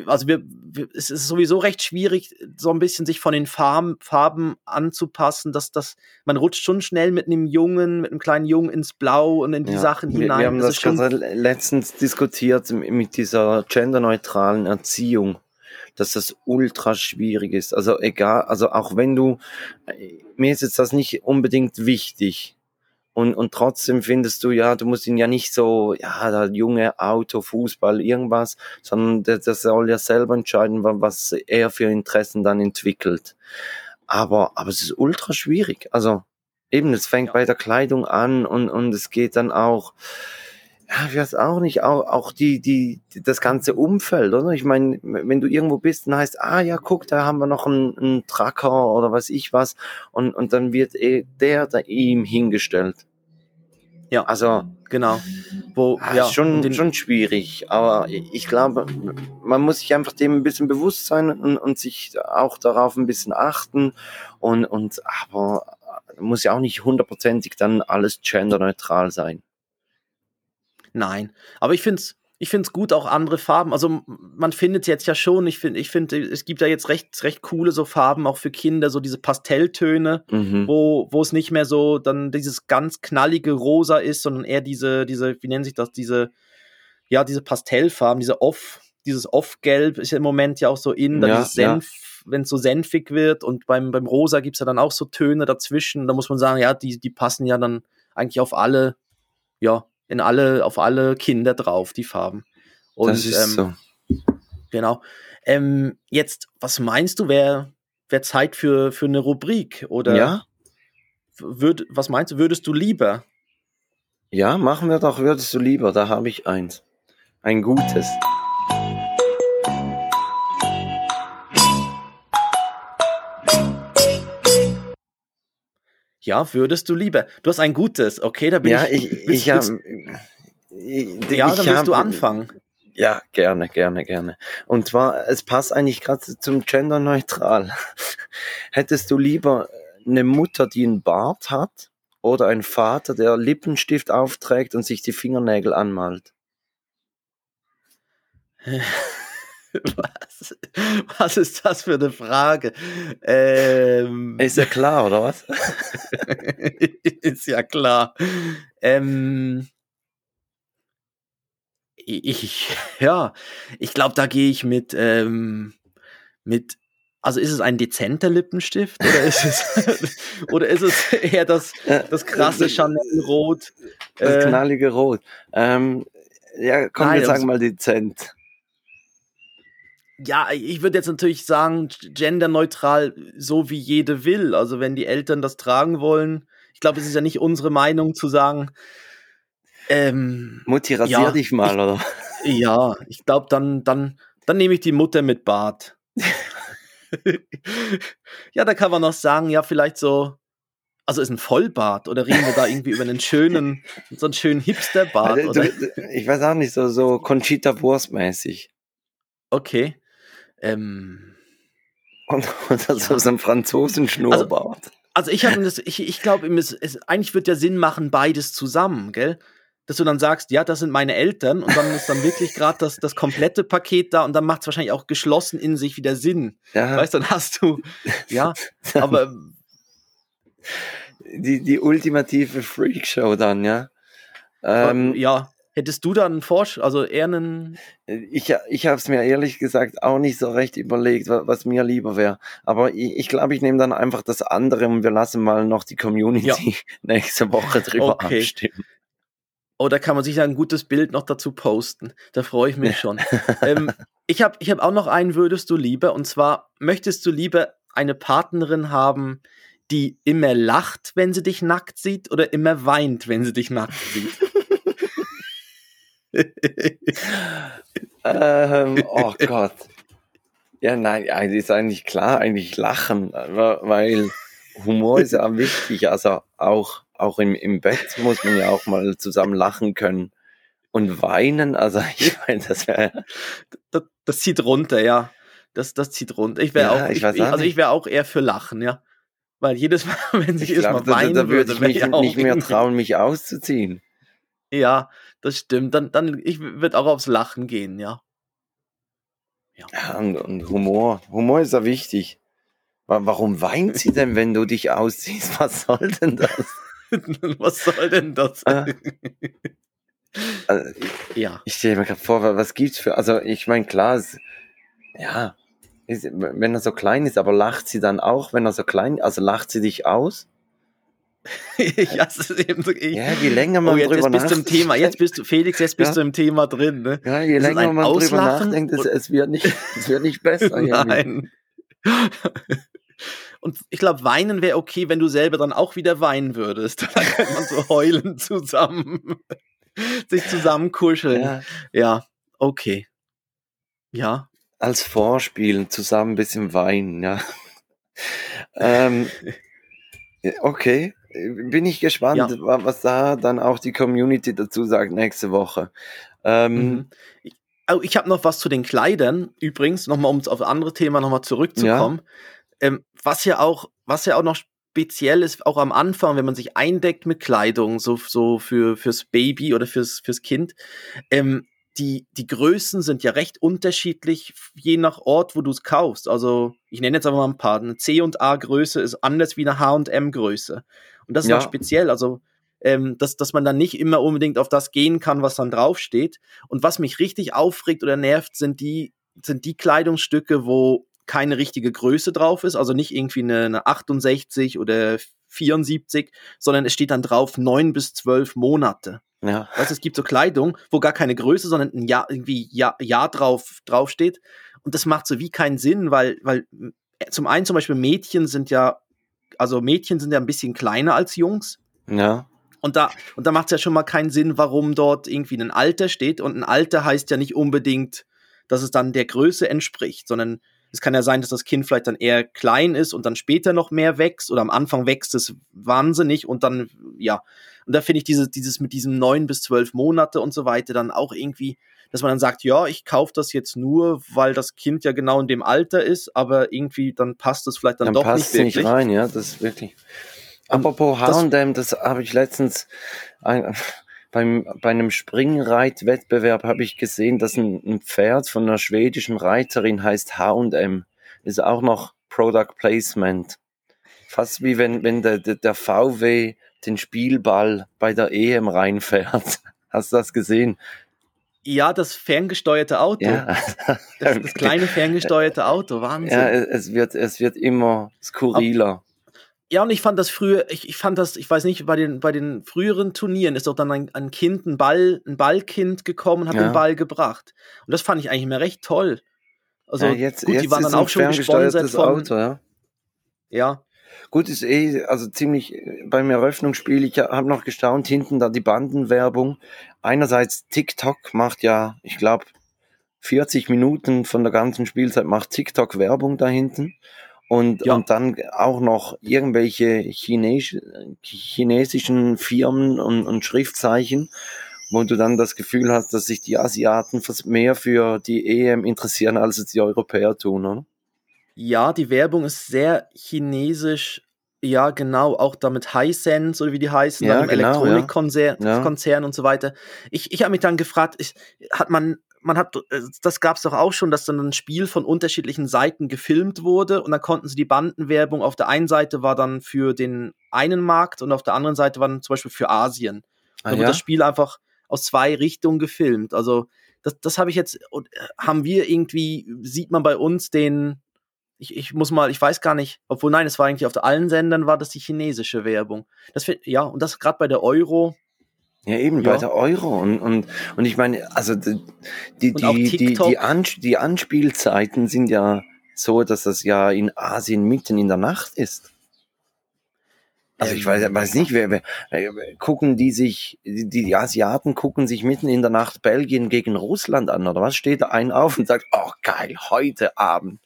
also wir, wir, es ist sowieso recht schwierig, so ein bisschen sich von den Farben, Farben anzupassen, dass das, man rutscht schon schnell mit einem Jungen, mit einem kleinen Jungen ins Blau und in die Ja, Sachen wir, hinein. wir haben Das das schon, letztens diskutiert mit dieser genderneutralen Erziehung, dass das ultra schwierig ist. Also egal, also auch wenn du, mir ist jetzt das nicht unbedingt wichtig. Und, und trotzdem findest du, ja, du musst ihn ja nicht so, ja, der junge Auto, Fußball, irgendwas, sondern der, der soll ja selber entscheiden, wa- was er für Interessen dann entwickelt. Aber, aber es ist ultra schwierig. Also eben, es fängt bei der Kleidung an und, und es geht dann auch, ja, ich weiß auch nicht, auch, auch die, die, das ganze Umfeld, oder? Ich meine, wenn du irgendwo bist, dann heißt, ah ja, guck, da haben wir noch einen, einen Tracker oder weiß ich was, und, und dann wird eh der da ihm hingestellt. ja, Also, genau. Wo, ah, ja, ist schon, schon schwierig, aber ich glaube, man muss sich einfach dem ein bisschen bewusst sein und, und sich auch darauf ein bisschen achten und, und, aber muss ja auch nicht hundertprozentig dann alles genderneutral sein. Nein, aber ich finde es ich find's gut, auch andere Farben. Also man findet jetzt ja schon, ich finde, ich finde, es gibt ja jetzt recht, recht coole so Farben auch für Kinder, so diese Pastelltöne, Mhm. wo, wo es nicht mehr so dann dieses ganz knallige Rosa ist, sondern eher diese, diese, wie nennt sich das, diese, ja, diese Pastellfarben, diese Off, dieses Off-Gelb ist ja im Moment ja auch so in, dann Ja, dieses ja. Senf, wenn es so senfig wird und beim, beim Rosa gibt es ja dann auch so Töne dazwischen. Da muss man sagen, ja, die, die passen ja dann eigentlich auf alle, ja, in alle, auf alle Kinder drauf, die Farben. Und, das ist ähm, so. Genau. Ähm, jetzt, was meinst du, wäre wär Zeit für, für eine Rubrik? Oder ja? Würd, was meinst du, würdest du lieber? Ja, machen wir doch, würdest du lieber, da habe ich eins. Ein gutes. Ja, würdest du lieber. Du hast ein gutes, okay, da bin ja, ich. ich, ich, hab, ich ja, dann willst du anfangen. Ja, gerne, gerne, gerne. Und zwar, es passt eigentlich gerade zum Genderneutral. Hättest du lieber eine Mutter, die einen Bart hat, oder ein Vater, der Lippenstift aufträgt und sich die Fingernägel anmalt? Was, was ist das für eine Frage? Ähm, ist ja klar, oder was? ist ja klar. Ähm, ich, ja, ich glaube, da gehe ich mit, ähm, mit, also ist es ein dezenter Lippenstift oder ist es, oder ist es eher das, das krasse Chanel-Rot? Das äh, knallige Rot. Ähm, ja, komm, Nein, wir sagen mal dezent ja, ich würde jetzt natürlich sagen, genderneutral, so wie jede will. Also wenn die Eltern das tragen wollen, ich glaube, es ist ja nicht unsere Meinung zu sagen, ähm, Mutti, rasier ja, dich mal, ich, oder? Ja, ich glaube, dann, dann, dann nehme ich die Mutter mit Bart. ja, da kann man noch sagen, ja, vielleicht so, also ist ein Vollbart oder reden wir da irgendwie über einen schönen, so einen schönen Hipsterbart? Also, ich weiß auch nicht, so, so Conchita Wurst mäßig. Okay. Ähm, und, und das ja. ist ein Franzosen-Schnurrbart. Also, also, ich habe das, ich, ich glaube, es, es, eigentlich wird ja Sinn machen, beides zusammen, gell? Dass du dann sagst, ja, das sind meine Eltern und dann ist dann wirklich gerade das, das komplette Paket da und dann macht es wahrscheinlich auch geschlossen in sich wieder Sinn. Ja. Weißt du, dann hast du, ja, aber. Die, die ultimative Freakshow dann, ja. Ähm, ja, Hättest du da einen Forsch, also eher einen. Ich, ich habe es mir ehrlich gesagt auch nicht so recht überlegt, was, was mir lieber wäre. Aber ich, ich glaube, ich nehme dann einfach das andere und wir lassen mal noch die Community ja. nächste Woche drüber okay. abstimmen. Oh, da kann man sich ein gutes Bild noch dazu posten. Da freue ich mich schon. ähm, ich habe ich hab auch noch einen, würdest du lieber, und zwar möchtest du lieber eine Partnerin haben, die immer lacht, wenn sie dich nackt sieht, oder immer weint, wenn sie dich nackt sieht? Ähm, oh Gott. Ja, nein, eigentlich ist eigentlich klar, eigentlich lachen, weil Humor ist ja wichtig. Also auch, auch im, im Bett muss man ja auch mal zusammen lachen können. Und weinen, also ich meine, das wäre. Das, das, zieht runter, ja. Das, das zieht runter. Ich wäre ja, auch, ich, ich, also ich wäre auch eher für Lachen, ja. Weil jedes Mal, wenn sich erstmal weinen da, da würde, ich mich nicht mehr trauen, mich auszuziehen. Ja, das stimmt. Dann, dann ich würde auch aufs Lachen gehen, ja. Ja, ja und, und, Humor. Humor ist ja wichtig. Warum weint sie denn, wenn du dich ausziehst? Was soll denn das? was soll denn das? Äh, also, ja. Ich stelle mir gerade vor, was gibt's für, also ich meine, klar, es, ja, ist, wenn er so klein ist, aber lacht sie dann auch, wenn er so klein, also lacht sie dich aus? ja, es ist eben so, ich, ja, je länger man oh, jetzt, drüber jetzt bist du im Thema, jetzt bist du, Felix, jetzt bist ja. du im Thema drin. Ne? Ja, je länger man Auslachen drüber nachdenkt, es, es, wird nicht, es wird nicht besser. Nein. Und ich glaube, weinen wäre okay, wenn du selber dann auch wieder weinen würdest. Dann könnte man so heulen zusammen, sich zusammen kuscheln. Ja. ja, okay. Ja. Als Vorspiel zusammen ein bisschen weinen, ja. ähm, okay bin ich gespannt, ja. was da dann auch die Community dazu sagt nächste Woche. Ähm, mhm. Ich, oh, ich habe noch was zu den Kleidern, übrigens, nochmal, um auf ein anderes Thema nochmal zurückzukommen. Ja. Ähm, was ja auch, was ja auch noch speziell ist, auch am Anfang, wenn man sich eindeckt mit Kleidung, so, so für, fürs Baby oder fürs, fürs Kind, ähm, die, die Größen sind ja recht unterschiedlich, je nach Ort, wo du es kaufst. Also, ich nenne jetzt einfach mal ein paar. Eine C und A Größe ist anders wie eine H und M Größe. Und das ist ja. auch speziell. Also, ähm, dass, dass man dann nicht immer unbedingt auf das gehen kann, was dann draufsteht. Und was mich richtig aufregt oder nervt, sind die, sind die Kleidungsstücke, wo keine richtige Größe drauf ist, also nicht irgendwie eine, eine 68 oder 74, sondern es steht dann drauf neun bis zwölf Monate. Ja. Weißt, es gibt so Kleidung, wo gar keine Größe, sondern ein Jahr, irgendwie Jahr, Jahr drauf, drauf steht. Und das macht so wie keinen Sinn, weil, weil äh, zum einen zum Beispiel Mädchen sind ja, also Mädchen sind ja ein bisschen kleiner als Jungs. Ja. Und da, und da macht es ja schon mal keinen Sinn, warum dort irgendwie ein Alter steht. Und ein Alter heißt ja nicht unbedingt, dass es dann der Größe entspricht, sondern es kann ja sein, dass das Kind vielleicht dann eher klein ist und dann später noch mehr wächst oder am Anfang wächst es wahnsinnig und dann, ja. Und da finde ich dieses, dieses mit diesem neun bis zwölf Monate und so weiter dann auch irgendwie, dass man dann sagt, ja, ich kaufe das jetzt nur, weil das Kind ja genau in dem Alter ist, aber irgendwie dann passt es vielleicht dann, dann doch passt nicht wirklich. nicht rein, ja, das ist wirklich. Apropos H&M, das, das habe ich letztens ein, beim, bei einem Springreitwettbewerb habe ich gesehen, dass ein, ein, Pferd von einer schwedischen Reiterin heißt H&M. Ist auch noch Product Placement. Fast wie wenn, wenn der, der, der VW den Spielball bei der EM reinfährt. Hast du das gesehen? Ja, das ferngesteuerte Auto. Ja. Das, das kleine ferngesteuerte Auto, Wahnsinn. Ja, es wird, es wird immer skurriler. Ja, und ich fand das früher, ich, ich fand das, ich weiß nicht, bei den, bei den früheren Turnieren ist doch dann ein, ein Kind, ein Ball, ein Ballkind gekommen, hat ja. den Ball gebracht. Und das fand ich eigentlich immer recht toll. Also, ja, jetzt, gut, jetzt die waren dann auch schon gesponsert von, Auto, ja. Ja. Gut, ist eh, also ziemlich beim Eröffnungsspiel, ich habe noch gestaunt, hinten da die Bandenwerbung. Einerseits TikTok macht ja, ich glaube, 40 Minuten von der ganzen Spielzeit macht TikTok Werbung da hinten und, ja. und dann auch noch irgendwelche Chines chinesischen Firmen und, und Schriftzeichen, wo du dann das Gefühl hast, dass sich die Asiaten mehr für die EM interessieren, als es die Europäer tun, oder? Ja, die Werbung ist sehr chinesisch. Ja, genau, auch damit Hisense oder wie die heißen, ja, genau, Elektronikkonzern ja. und so weiter. Ich, ich habe mich dann gefragt, ich, hat man man hat, äh, das gab es doch auch schon, dass dann ein Spiel von unterschiedlichen Seiten gefilmt wurde und dann konnten sie die Bandenwerbung auf der einen Seite war dann für den einen Markt und auf der anderen Seite war dann zum Beispiel für Asien. Ah, da wurde ja? das Spiel einfach aus zwei Richtungen gefilmt. Also das, das habe ich jetzt, äh, haben wir irgendwie, sieht man bei uns den, ich, ich muss mal, ich weiß gar nicht, obwohl nein, es war eigentlich auf allen Sendern war das die chinesische Werbung. Das ja, und das gerade bei der Euro, ja, eben ja. bei der Euro. Und, und, und ich meine, also die, die, die, die, die, Ans die Anspielzeiten sind ja so, dass das ja in Asien mitten in der Nacht ist. Also ich weiß, weiß nicht, wer, wer, gucken die sich, die, die Asiaten gucken sich mitten in der Nacht Belgien gegen Russland an, oder was? Steht da ein auf und sagt, oh geil, heute Abend.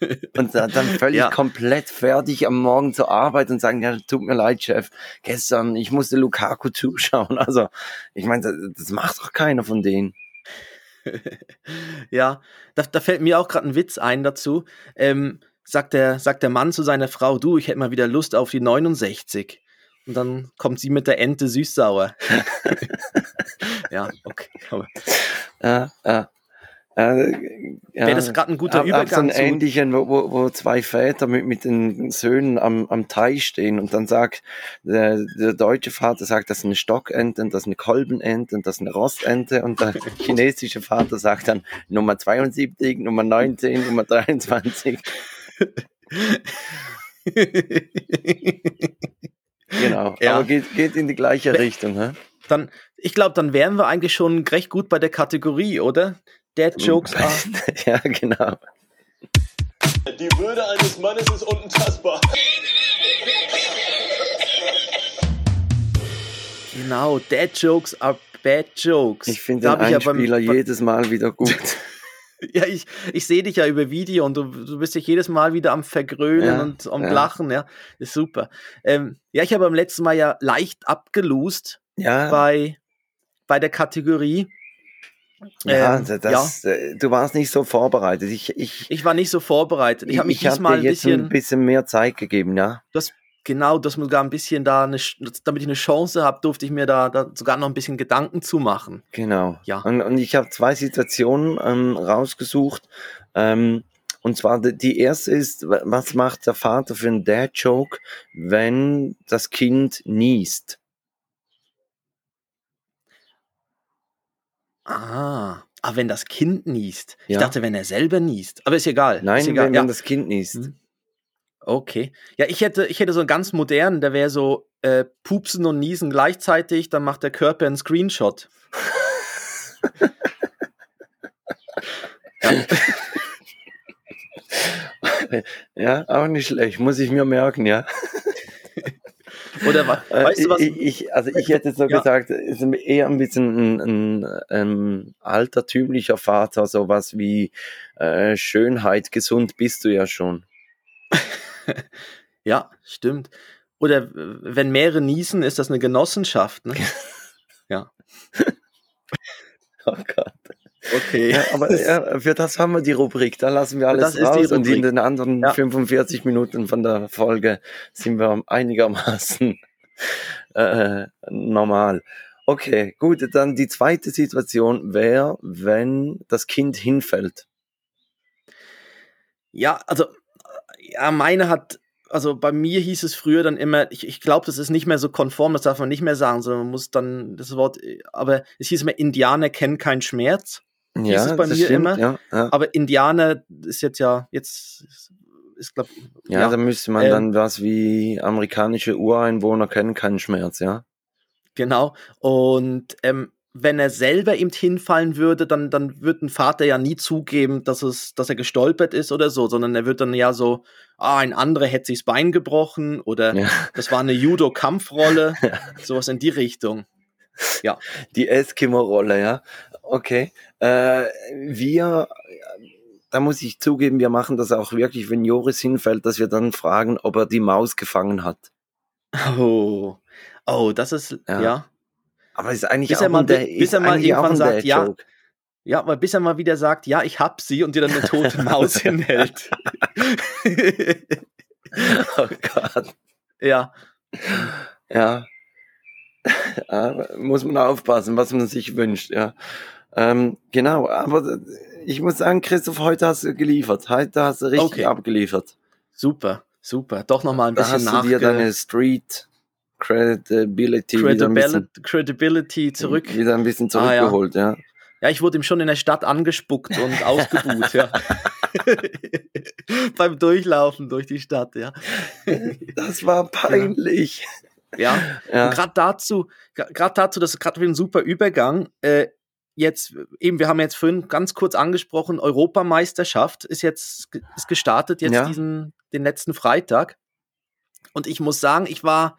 Und dann völlig ja. komplett fertig am Morgen zur Arbeit und sagen, ja, tut mir leid, Chef, gestern, ich musste Lukaku zuschauen. Also, ich meine, das, das macht doch keiner von denen. ja, da, da, fällt mir auch gerade ein Witz ein dazu. Ähm, sagt, der, sagt der Mann zu seiner Frau, du, ich hätte mal wieder Lust auf die 69. Und dann kommt sie mit der Ente süß-sauer. ja, okay. Ja, ja. Äh, ja, Wäre das gerade ein guter ab, Übergang? Ab so ein Ähnlichen, wo, wo, wo zwei Väter mit, mit den Söhnen am, am Teich stehen und dann sagt der, der deutsche Vater sagt, das ist eine Stockente, das ist eine Kolbenente, das ist eine Rostente und der chinesische Vater sagt dann Nummer 72, Nummer 19, Nummer 23. genau, ja. aber geht, geht in die gleiche Richtung. Hä? Dann, ich glaube, dann wären wir eigentlich schon recht gut bei der Kategorie, oder? Dead Jokes are. ja, genau. Die Würde eines Mannes ist unantastbar. Genau, Dead Jokes are bad jokes. Ich finde den Einspieler ja beim, jedes Mal wieder gut. ja, ich, ich sehe dich ja über Video und du, du bist dich jedes Mal wieder am Vergrönen ja, und am ja. Lachen, ja. Ist super. Ähm, ja, ich habe beim letzten Mal ja leicht abgelost ja. bei, bei der Kategorie. Ja, ähm, das, ja, äh, du warst nicht so vorbereitet. Ich, ich, ich war nicht so vorbereitet. Ich habe mich diesmal ein bisschen, ein bisschen mehr Zeit gegeben, ja. Das, genau, dass man sogar ein bisschen da, eine, damit ich eine Chance habe, durfte ich mir da, da sogar noch ein bisschen Gedanken zu machen. Genau. Ja. Und, und ich habe zwei Situationen ähm, rausgesucht. Ähm, und zwar die erste ist, was macht der Vater für einen Dad-Joke, wenn das Kind niest? Ah. Ah, wenn das Kind niest. Ja. Ich dachte, wenn er selber niest. Aber ist egal. Nein, ist egal. Wenn, ja. das Kind niest. Hm. Okay. Ja, ich hätte, ich hätte so einen ganz modernen, der wäre so äh, Pupsen und Niesen gleichzeitig, dann macht der Körper einen Screenshot. ja. ja, auch nicht schlecht. Muss ich mir merken, ja. Oder weißt du was? Ich, ich, also ich hätte so ja. gesagt, ist eher ein bisschen ein, ein, ein altertümlicher Vater, sowas wie äh, Schönheit, gesund bist du ja schon. ja, stimmt. Oder wenn mehrere niesen, ist das eine Genossenschaft, ne? ja. oh Gott. Okay. Ja, aber ja, für das haben wir die Rubrik. Da lassen wir alles raus. Und in den anderen ja. 45 Minuten von der Folge sind wir einigermaßen äh, normal. Okay, gut. Dann die zweite Situation wäre, wenn das Kind hinfällt. Ja, also ja, meine hat also bei mir hieß es früher dann immer, ich, ich glaube, das ist nicht mehr so konform, das darf man nicht mehr sagen, sondern man muss dann das Wort, aber es hieß immer, Indianer kennen keinen Schmerz ja, ist es bei mir stimmt, immer. Ja, ja. Aber Indianer ist jetzt ja, jetzt ist, glaube Ja, ja, da müsste man ähm, dann was wie amerikanische Ureinwohner kennen keinen Schmerz, ja. Genau. Und ähm, wenn er selber ihm hinfallen würde, dann, dann wird ein Vater ja nie zugeben, dass, es, dass er gestolpert ist oder so, sondern er wird dann ja so, ah, ein anderer hätte sich das Bein gebrochen oder ja. das war eine Judo-Kampfrolle, sowas in die Richtung. Ja. Die Eskimo-Rolle, ja. Okay. Äh, wir, da muss ich zugeben, wir machen das auch wirklich, wenn Joris hinfällt, dass wir dann fragen, ob er die Maus gefangen hat. Oh, oh, das ist, ja. ja. Aber ist eigentlich bis auch er mal, der, bis er mal irgendwann sagt, ja. Ja, weil bis er mal wieder sagt, ja, ich hab sie und dir dann eine tote Maus hinhält. oh Gott. Ja. Ja. ja. Muss man aufpassen, was man sich wünscht, ja. Ähm, genau, aber ich muss sagen, Christoph, heute hast du geliefert. Heute hast du richtig okay. abgeliefert. Super, super. Doch nochmal ein bisschen nach. Da hast du dir deine Street Credibility, wieder, ein bisschen, Credibility zurück. Wieder ein bisschen zurückgeholt, ah, ja. ja. Ja, ich wurde ihm schon in der Stadt angespuckt und ausgebuht, ja. Beim Durchlaufen durch die Stadt, ja. das war peinlich. Ja, ja. gerade dazu, gerade dazu, das ist gerade ein super Übergang. Äh, jetzt, eben, wir haben jetzt vorhin ganz kurz angesprochen, Europameisterschaft ist jetzt ist gestartet, jetzt ja. diesen, den letzten Freitag. Und ich muss sagen, ich war,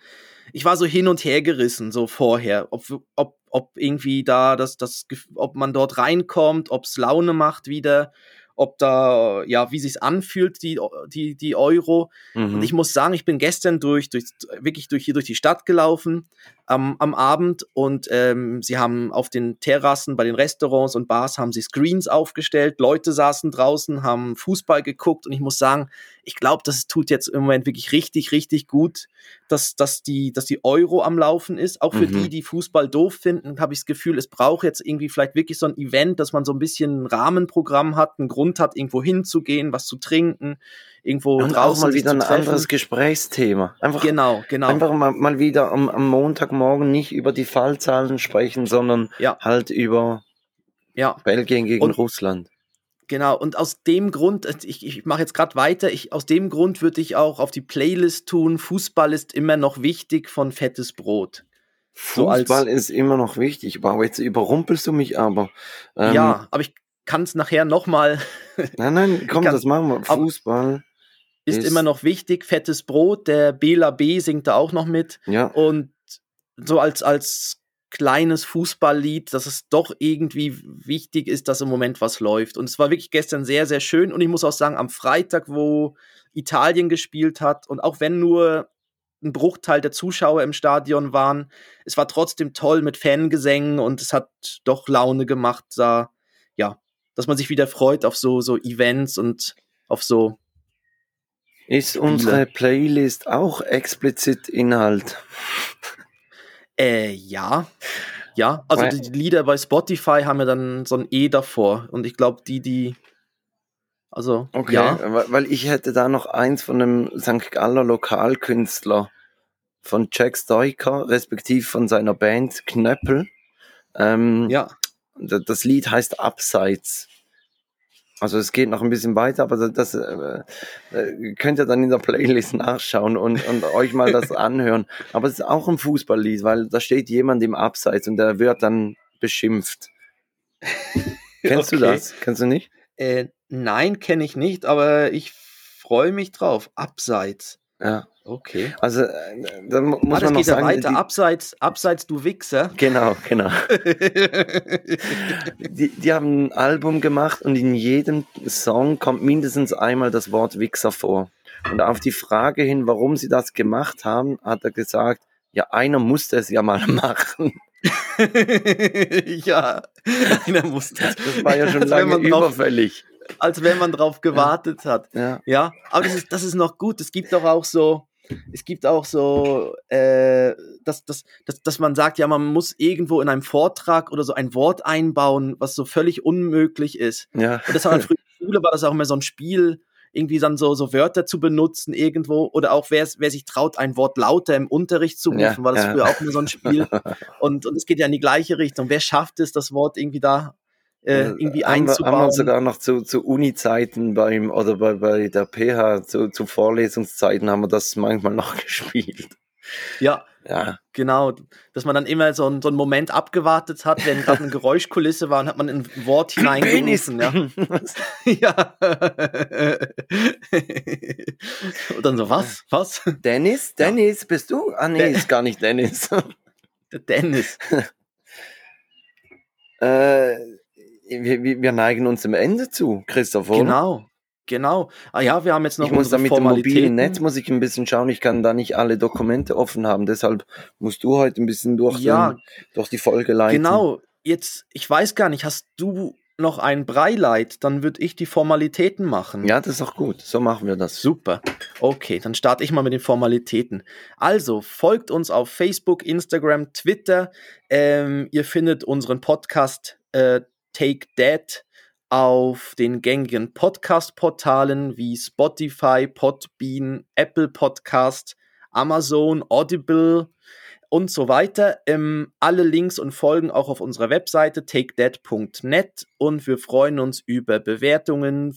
ich war so hin und her gerissen, so vorher, ob, ob, ob irgendwie da das, das, ob man dort reinkommt, ob es Laune macht wieder ob da, ja, wie sich's anfühlt, die, die, die Euro. Mhm. Und ich muss sagen, ich bin gestern durch, durch wirklich durch hier durch die Stadt gelaufen am, am Abend und ähm, sie haben auf den Terrassen bei den Restaurants und Bars haben sie Screens aufgestellt, Leute saßen draußen, haben Fußball geguckt und ich muss sagen, ich glaube, das tut jetzt im Moment wirklich richtig, richtig gut, dass, dass, die, dass die Euro am Laufen ist. Auch für mhm. die, die Fußball doof finden, habe ich das Gefühl, es braucht jetzt irgendwie vielleicht wirklich so ein Event, dass man so ein bisschen ein Rahmenprogramm hat, einen Grund hat, irgendwo hinzugehen, was zu trinken, irgendwo und draußen. Auch mal wieder ein anderes Gesprächsthema. Einfach, genau, genau. Einfach mal, mal wieder am, am Montagmorgen nicht über die Fallzahlen sprechen, sondern ja. halt über ja. Belgien gegen und, Russland. Genau, und aus dem Grund, äh, ich, ich mache jetzt gerade weiter, ich, aus dem Grund würde ich auch auf die Playlist tun, Fußball ist immer noch wichtig von fettes Brot. Fußball so ist immer noch wichtig. Wow, jetzt überrumpelst du mich aber. Ähm, ja, aber ich kann es nachher nochmal. nein, nein, komm, das machen wir. Fußball ist, ist, immer noch wichtig. Fettes Brot, der Bela B singt da auch noch mit. Ja. Und so als, als kleines Fußballlied, dass es doch irgendwie wichtig ist, dass im Moment was läuft. Und es war wirklich gestern sehr, sehr schön. Und ich muss auch sagen, am Freitag, wo Italien gespielt hat und auch wenn nur ein Bruchteil der Zuschauer im Stadion waren, es war trotzdem toll mit Fangesängen und es hat doch Laune gemacht, da, ja, dass man sich wieder freut auf so, so Events und auf so. Ist unsere Playlist auch explizit Inhalt? Äh, ja. Ja, also die Lieder bei Spotify haben ja dann so ein E davor. Und ich glaube, die, die. Also, okay, ja. weil ich hätte da noch eins von einem St. Galler Lokalkünstler von Jack Stoiker, respektive von seiner Band Knöppel. Ähm, ja. Das Lied heißt Abseits. Also es geht noch ein bisschen weiter, aber das äh, äh, könnt ihr dann in der Playlist nachschauen und, und euch mal das anhören. Aber es ist auch ein Fußballlied, weil da steht jemand im Abseits und der wird dann beschimpft. Kennst okay. du das? Kennst du nicht? Äh, nein, kenne ich nicht, aber ich freue mich drauf. Abseits. Ja. Okay. Also, äh, dann muss ah, man noch sagen, ja weiter. Die, abseits, abseits, du Wichser. Genau, genau. die, die haben ein Album gemacht und in jedem Song kommt mindestens einmal das Wort Wichser vor. Und auf die Frage hin, warum sie das gemacht haben, hat er gesagt, ja, einer musste es ja mal machen. ja, einer musste es. Das war ja schon lange überfällig. als wenn man drauf gewartet ja. hat. Ja. ja, aber das ist, das ist noch gut. Es gibt doch auch so, es gibt auch so, äh, dass, dass, dass, dass man sagt, ja, man muss irgendwo in einem Vortrag oder so ein Wort einbauen, was so völlig unmöglich ist. Ja. Und das war früher in der Schule, war das auch immer so ein Spiel, irgendwie dann so, so Wörter zu benutzen irgendwo oder auch wer, wer sich traut, ein Wort lauter im Unterricht zu rufen, ja, war das ja. früher auch immer so ein Spiel. und, und es geht ja in die gleiche Richtung. Wer schafft es, das Wort irgendwie da äh, irgendwie haben einzubauen. Wir, haben wir sogar noch zu, zu Uni-Zeiten beim, oder bei, bei der PH, zu, zu Vorlesungszeiten haben wir das manchmal noch gespielt. Ja, ja. Genau, dass man dann immer so, ein, so einen Moment abgewartet hat, wenn gerade eine Geräuschkulisse war und hat man ein Wort hineingerufen. Ja. ja. und dann so, was? Was? Dennis? Dennis, ja. bist du? Ah, nee, Den ist gar nicht Dennis. Dennis. äh, wir, wir neigen uns dem Ende zu, Christoph, oder? Genau. Genau. Ah ja, wir haben jetzt noch Ich muss da mit dem mobilen Netz muss ich ein bisschen schauen. Ich kann da nicht alle Dokumente offen haben. Deshalb musst du heute ein bisschen durch, ja, den, durch die Folge leiten. Genau. Jetzt, ich weiß gar nicht, hast du noch ein Breileid, dann würde ich die Formalitäten machen. Ja, das ist auch gut. So machen wir das. Super. Okay, dann starte ich mal mit den Formalitäten. Also, folgt uns auf Facebook, Instagram, Twitter. Ähm, ihr findet unseren Podcast äh, Take That auf den gängigen Podcast-Portalen wie Spotify, Podbean, Apple Podcast, Amazon, Audible und so weiter. Ähm, alle Links und Folgen auch auf unserer Webseite takedat.net und wir freuen uns über Bewertungen,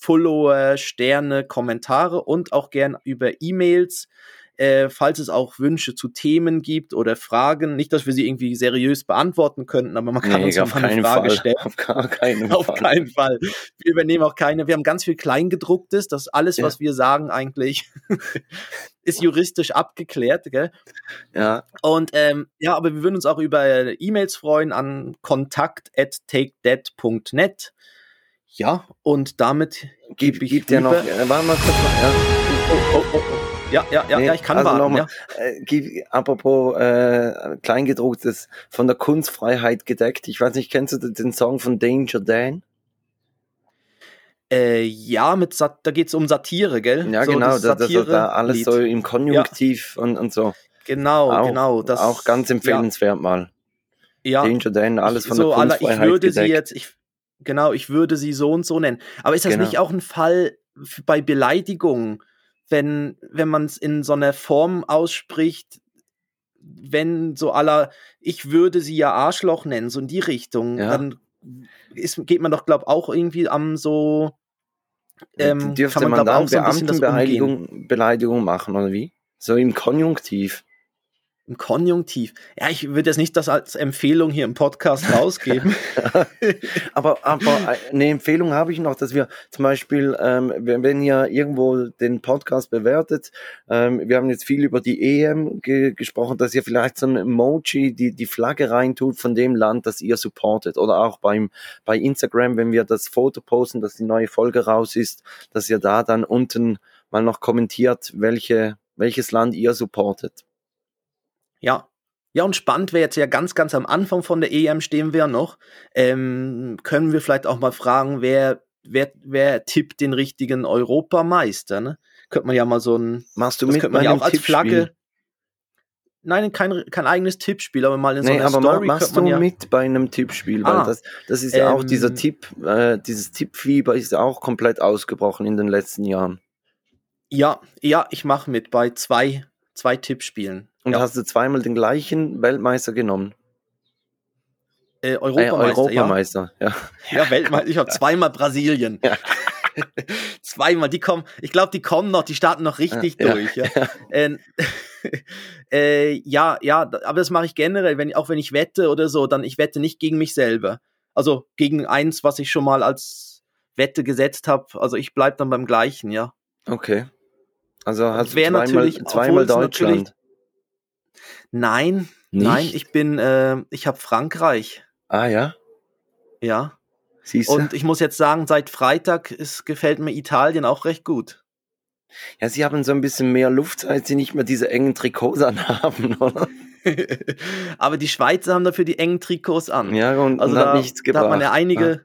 Follower, Sterne, Kommentare und auch gern über E-Mails äh, falls es auch Wünsche zu Themen gibt oder Fragen, nicht, dass wir sie irgendwie seriös beantworten könnten, aber man kann nee, uns auf eine Frage Fall. stellen. Auf gar keinen auf Fall. keinen Fall. Wir übernehmen auch keine. Wir haben ganz viel Kleingedrucktes, das alles, ja. was wir sagen, eigentlich ist juristisch abgeklärt, gell? Ja. Und ähm, ja, aber wir würden uns auch über E-Mails freuen an kontakt@takedead.net. Ja, und damit gebe ich gibt ja noch, äh, warte mal kurz noch, ja. Oh, oh, oh, oh. Ja, ja, ja, nee, ja ich kann also warten. Ja. Äh, apropos äh, Kleingedrucktes, von der Kunstfreiheit gedeckt. Ich weiß nicht, kennst du den Song von Danger Dan? Äh, ja, mit Sat da geht es um Satire, gell? Ja, so, genau, das, das, da alles Lied. so im Konjunktiv ja. und, und so. Genau, auch, genau. Das, auch ganz empfehlenswert ja. mal. Ja. Danger Dan, alles von so, der Kunstfreiheit ich würde gedeckt. sie jetzt, ich, genau, ich würde sie so und so nennen. Aber ist das genau. nicht auch ein Fall bei Beleidigungen? Wenn, wenn man es in so einer Form ausspricht, wenn so aller, ich würde sie ja Arschloch nennen, so in die Richtung, ja. dann ist, geht man doch, glaube auch irgendwie am so. Ähm, Dürfte kann man, man da auch so ein Beleidigung, Beleidigung machen, oder wie? So im Konjunktiv. Im Konjunktiv. Ja, ich würde jetzt nicht das als Empfehlung hier im Podcast rausgeben. aber, aber eine Empfehlung habe ich noch, dass wir zum Beispiel, ähm, wenn, wenn ihr irgendwo den Podcast bewertet, ähm, wir haben jetzt viel über die EM ge gesprochen, dass ihr vielleicht so ein Emoji, die, die Flagge reintut von dem Land, das ihr supportet. Oder auch beim, bei Instagram, wenn wir das Foto posten, dass die neue Folge raus ist, dass ihr da dann unten mal noch kommentiert, welche, welches Land ihr supportet. Ja. Ja, und spannend wäre jetzt ja ganz, ganz am Anfang von der EM stehen wir noch. Ähm, können wir vielleicht auch mal fragen, wer, wer, wer tippt den richtigen Europameister? Ne? Könnte man ja mal so ein. Machst du mit könnte man ja auch als Flagge. Nein, kein, kein eigenes Tippspiel, aber mal in so nee, einer aber Story. Machst du ja mit bei einem Tippspiel? Weil ah, das, das ist ja ähm, auch dieser ähm. Tipp, äh, dieses Tippfieber ist auch komplett ausgebrochen in den letzten Jahren. Ja, ja, ich mache mit bei zwei, zwei Tippspielen. Und ja. hast du zweimal den gleichen Weltmeister genommen? Äh, Europameister, äh, Europameister, ja. Ja, ja Weltmeister. Ich habe zweimal Brasilien. Ja. zweimal, die kommen, ich glaube, die kommen noch, die starten noch richtig ja, durch. Ja. Ja. Ähm, äh, ja, ja, aber das mache ich generell, wenn, auch wenn ich wette oder so, dann ich wette nicht gegen mich selber. Also gegen eins, was ich schon mal als Wette gesetzt habe. Also ich bleibe dann beim gleichen, ja. Okay. Also hast du zweimal, natürlich, zweimal Deutschland. Nein, nicht? nein, ich bin, äh, ich habe Frankreich. Ah ja. Ja. Siehst du? Und ich muss jetzt sagen, seit Freitag ist, gefällt mir Italien auch recht gut. Ja, sie haben so ein bisschen mehr Luft, seit sie nicht mehr diese engen Trikots anhaben, oder? Aber die Schweizer haben dafür die engen Trikots an. Ja, und, also und da, hat nichts gebracht. Da hat man ja einige.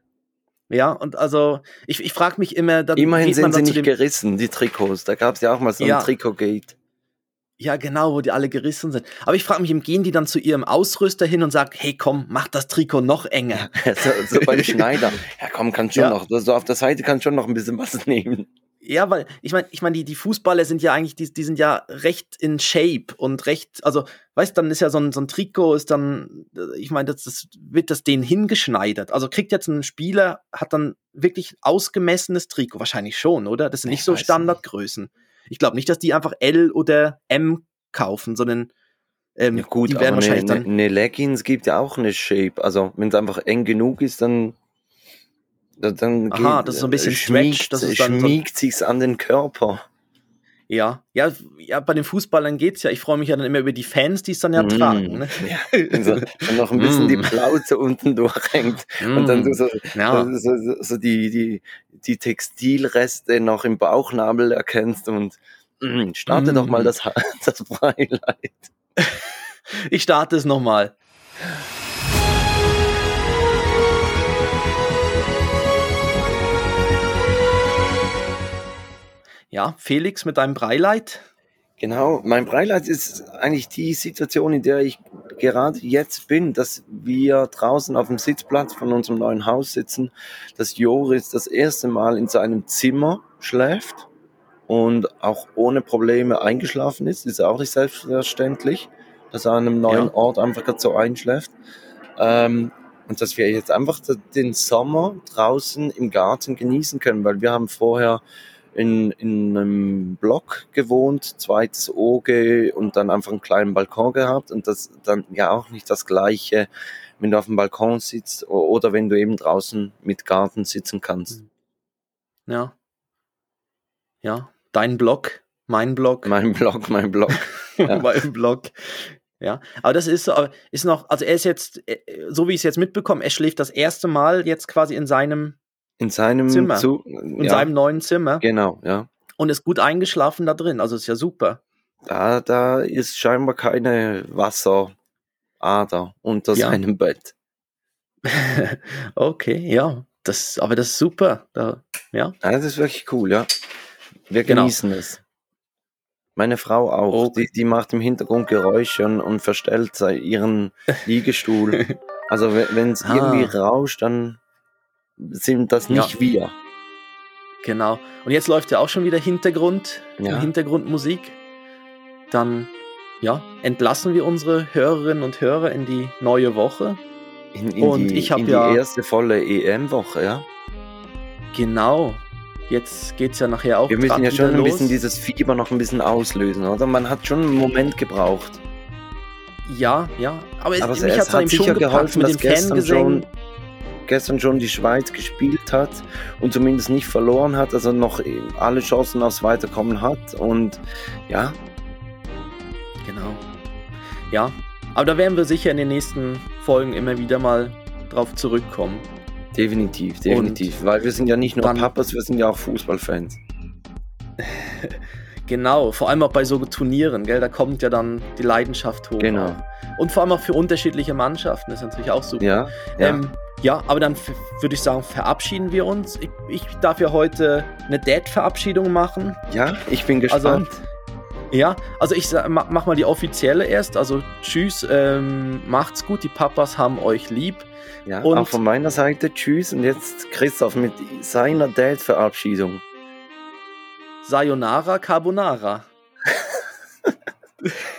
Ja, ja und also ich, ich frage mich immer. Dann Immerhin sind sie nicht gerissen, die Trikots. Da gab es ja auch mal so ein ja. Trikot-Gate. Ja, genau, wo die alle gerissen sind. Aber ich frage mich, gehen die dann zu ihrem Ausrüster hin und sagen, hey komm, mach das Trikot noch enger. so, so beim Schneider. Ja komm, kann schon ja. noch. So auf der Seite kann schon noch ein bisschen was nehmen. Ja, weil ich meine, ich meine, die, die Fußballer sind ja eigentlich, die, die sind ja recht in Shape und recht, also, weißt dann ist ja so ein, so ein Trikot, ist dann, ich meine, das, das wird das denen hingeschneidert. Also kriegt jetzt ein Spieler, hat dann wirklich ausgemessenes Trikot, wahrscheinlich schon, oder? Das sind nicht ich so Standardgrößen. Nicht. Ich glaube nicht, dass die einfach L oder M kaufen, sondern ähm, ja gut, die werden wahrscheinlich eine, dann. Eine Leggings gibt ja auch eine Shape. Also wenn es einfach eng genug ist, dann dann Aha, geht, das ist so ein bisschen schmiegt, Stretch, das ist dann schmiegt so sich's an den Körper. Ja, ja, ja, bei den Fußballern geht's ja. Ich freue mich ja dann immer über die Fans, die es dann ja mm. tragen. Ne? Ja, also, dann noch ein bisschen mm. die Plauze unten durchhängt mm. und dann so, ja. so, so, so, die, die, die Textilreste noch im Bauchnabel erkennst und mm, starte doch mal mm. das, das Beileid. ich starte es nochmal. Ja, Felix mit deinem Breileid. Genau, mein Breileid ist eigentlich die Situation, in der ich gerade jetzt bin, dass wir draußen auf dem Sitzplatz von unserem neuen Haus sitzen, dass Joris das erste Mal in seinem Zimmer schläft und auch ohne Probleme eingeschlafen ist. Ist auch nicht selbstverständlich, dass er an einem neuen ja. Ort einfach so einschläft. Ähm, und dass wir jetzt einfach den Sommer draußen im Garten genießen können, weil wir haben vorher in, in einem Block gewohnt, zweites Oge und dann einfach einen kleinen Balkon gehabt und das dann ja auch nicht das gleiche, wenn du auf dem Balkon sitzt oder wenn du eben draußen mit Garten sitzen kannst. Mhm. Ja. Ja, dein Block, mein Block. Mein Block, mein Block. Ja. mein Block. Ja, aber das ist, ist noch, also er ist jetzt, äh, so wie ich es jetzt mitbekomme, er schläft das erste Mal jetzt quasi in seinem in seinem Zimmer. Zu, in ja. seinem neuen Zimmer. Genau, ja. Und ist gut eingeschlafen da drin. Also ist ja super. Da, da ist scheinbar keine Wasserader unter ja. seinem Bett. okay, ja. Das, aber das ist super. Da, ja. ja. Das ist wirklich cool, ja. Wir genau. genießen genau. es. Meine Frau auch. Okay. Die, die macht im Hintergrund Geräusche und, und verstellt ihren Liegestuhl. also wenn es ah. irgendwie rauscht, dann sind das nicht ja. wir. Genau. Und jetzt läuft ja auch schon wieder Hintergrund, ja. Hintergrundmusik. Dann, ja, entlassen wir unsere Hörerinnen und Hörer in die neue Woche. In, in und die, ich habe ja. Die erste volle EM-Woche, ja. Genau. Jetzt geht es ja nachher auch. Wir müssen ja schon ein bisschen dieses Fieber noch ein bisschen auslösen, oder? Man hat schon einen Moment gebraucht. Ja, ja. Aber, Aber es, mich hat es sicher geholfen, mit dem Fangesang gestern schon die Schweiz gespielt hat und zumindest nicht verloren hat, also noch alle Chancen aufs Weiterkommen hat und ja. Genau. Ja, aber da werden wir sicher in den nächsten Folgen immer wieder mal drauf zurückkommen. Definitiv, definitiv, und weil wir sind ja nicht nur Papas, wir sind ja auch Fußballfans. Genau, vor allem auch bei so Turnieren, gell, da kommt ja dann die Leidenschaft hoch. Genau. Und vor allem auch für unterschiedliche Mannschaften, das ist natürlich auch super. Ja, ja. Ähm, ja, aber dann würde ich sagen, verabschieden wir uns. Ich, ich darf ja heute eine Dad-Verabschiedung machen. Ja, ich bin gespannt. Also, ja, also ich mach, mach mal die offizielle erst. Also tschüss, ähm, macht's gut, die Papas haben euch lieb. Ja, und auch von meiner Seite tschüss und jetzt Christoph mit seiner Dad-Verabschiedung. Sayonara Carbonara.